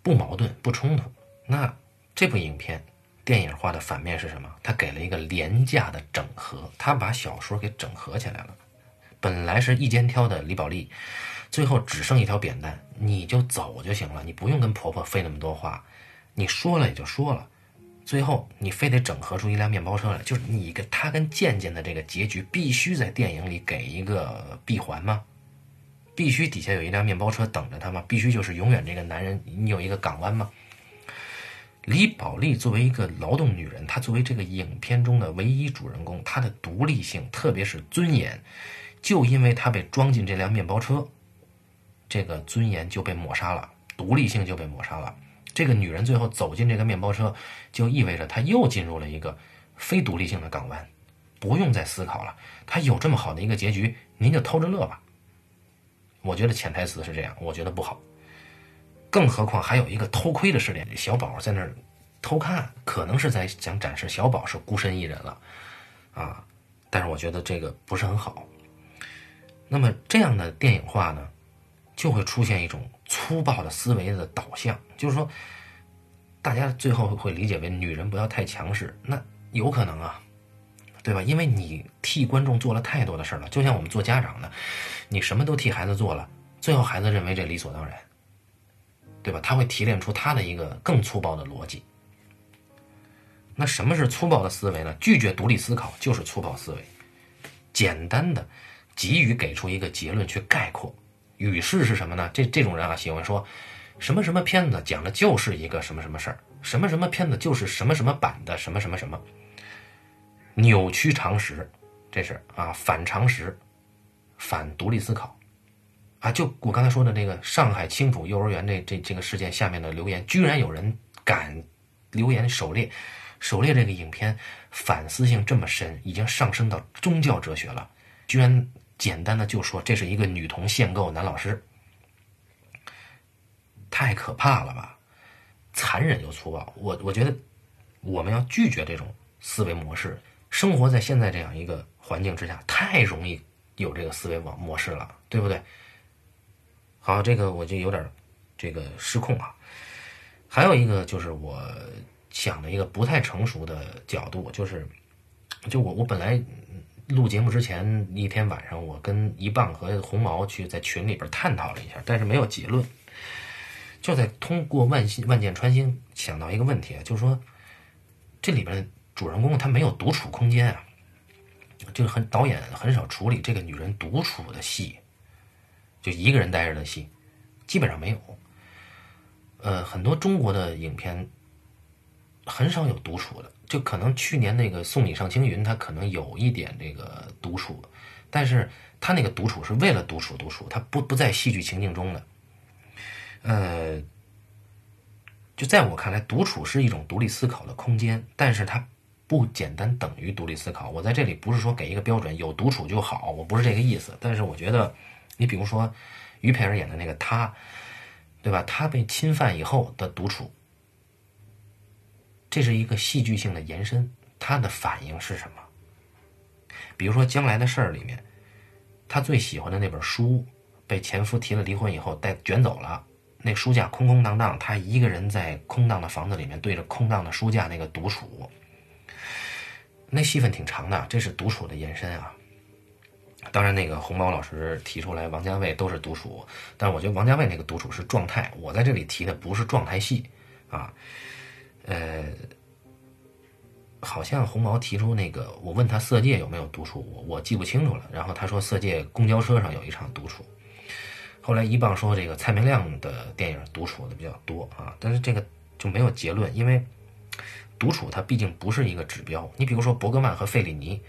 不矛盾不冲突。那这部影片电影化的反面是什么？它给了一个廉价的整合，它把小说给整合起来了。本来是一肩挑的李宝莉，最后只剩一条扁担，你就走就行了，你不用跟婆婆费那么多话。你说了也就说了，最后你非得整合出一辆面包车来，就是你跟他跟渐渐的这个结局必须在电影里给一个闭环吗？必须底下有一辆面包车等着他吗？必须就是永远这个男人你有一个港湾吗？李宝莉作为一个劳动女人，她作为这个影片中的唯一主人公，她的独立性特别是尊严，就因为她被装进这辆面包车，这个尊严就被抹杀了，独立性就被抹杀了。这个女人最后走进这个面包车，就意味着她又进入了一个非独立性的港湾，不用再思考了。她有这么好的一个结局，您就偷着乐吧。我觉得潜台词是这样，我觉得不好。更何况还有一个偷窥的视点，小宝在那儿偷看，可能是在想展示小宝是孤身一人了啊。但是我觉得这个不是很好。那么这样的电影化呢，就会出现一种。粗暴的思维的导向，就是说，大家最后会理解为女人不要太强势，那有可能啊，对吧？因为你替观众做了太多的事了，就像我们做家长的，你什么都替孩子做了，最后孩子认为这理所当然，对吧？他会提炼出他的一个更粗暴的逻辑。那什么是粗暴的思维呢？拒绝独立思考就是粗暴思维，简单的急于给出一个结论去概括。语势是什么呢？这这种人啊，喜欢说，什么什么片子讲的就是一个什么什么事儿，什么什么片子就是什么什么版的什么什么什么，扭曲常识，这是啊反常识，反独立思考，啊，就我刚才说的那个上海青浦幼儿园这这这个事件下面的留言，居然有人敢留言狩猎，狩猎这个影片反思性这么深，已经上升到宗教哲学了，居然。简单的就说这是一个女童限购男老师，太可怕了吧，残忍又粗暴。我我觉得我们要拒绝这种思维模式。生活在现在这样一个环境之下，太容易有这个思维网模式了，对不对？好，这个我就有点这个失控啊。还有一个就是我想的一个不太成熟的角度，就是就我我本来。录节目之前一天晚上，我跟一棒和红毛去在群里边探讨了一下，但是没有结论。就在通过万万箭穿心想到一个问题啊，就是说这里边主人公他没有独处空间啊，就是很导演很少处理这个女人独处的戏，就一个人待着的戏基本上没有。呃，很多中国的影片很少有独处的。就可能去年那个送你上青云，他可能有一点这个独处，但是他那个独处是为了独处独处，他不不在戏剧情境中的。呃，就在我看来，独处是一种独立思考的空间，但是它不简单等于独立思考。我在这里不是说给一个标准，有独处就好，我不是这个意思。但是我觉得，你比如说于佩尔演的那个他，对吧？他被侵犯以后的独处。这是一个戏剧性的延伸，他的反应是什么？比如说将来的事儿里面，他最喜欢的那本书被前夫提了离婚以后带卷走了，那书架空空荡荡，他一个人在空荡的房子里面对着空荡的书架那个独处。那戏份挺长的，这是独处的延伸啊。当然，那个红毛老师提出来，王家卫都是独处，但是我觉得王家卫那个独处是状态，我在这里提的不是状态戏啊。呃，好像红毛提出那个，我问他《色戒》有没有独处，我我记不清楚了。然后他说《色戒》公交车上有一场独处。后来一棒说这个蔡明亮的电影独处的比较多啊，但是这个就没有结论，因为独处它毕竟不是一个指标。你比如说伯格曼和费里尼。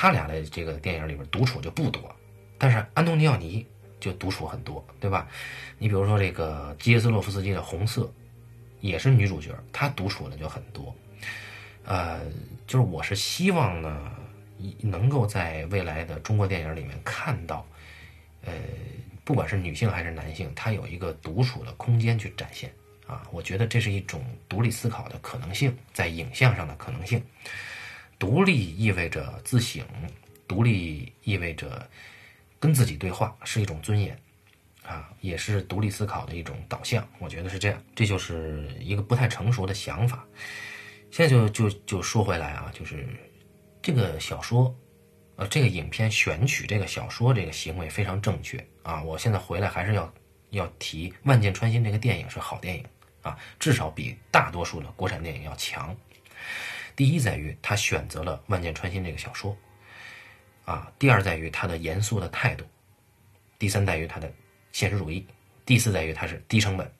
他俩的这个电影里边独处就不多，但是安东尼奥尼就独处很多，对吧？你比如说这个基耶斯洛夫斯基的《红色》，也是女主角，她独处的就很多。呃，就是我是希望呢，能够在未来的中国电影里面看到，呃，不管是女性还是男性，他有一个独处的空间去展现啊。我觉得这是一种独立思考的可能性，在影像上的可能性。独立意味着自省，独立意味着跟自己对话，是一种尊严，啊，也是独立思考的一种导向。我觉得是这样，这就是一个不太成熟的想法。现在就就就说回来啊，就是这个小说，呃，这个影片选取这个小说这个行为非常正确啊。我现在回来还是要要提《万箭穿心》这个电影是好电影啊，至少比大多数的国产电影要强。第一在于他选择了《万箭穿心》这个小说，啊，第二在于他的严肃的态度，第三在于他的现实主义，第四在于他是低成本。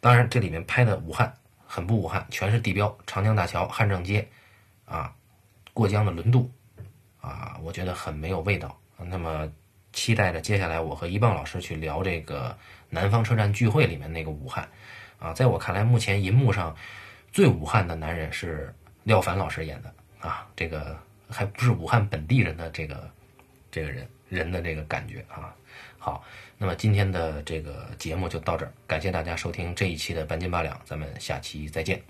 当然，这里面拍的武汉很不武汉，全是地标，长江大桥、汉正街，啊，过江的轮渡，啊，我觉得很没有味道。那么，期待着接下来我和一棒老师去聊这个《南方车站聚会》里面那个武汉，啊，在我看来，目前银幕上最武汉的男人是。廖凡老师演的啊，这个还不是武汉本地人的这个这个人人的这个感觉啊。好，那么今天的这个节目就到这儿，感谢大家收听这一期的半斤八两，咱们下期再见。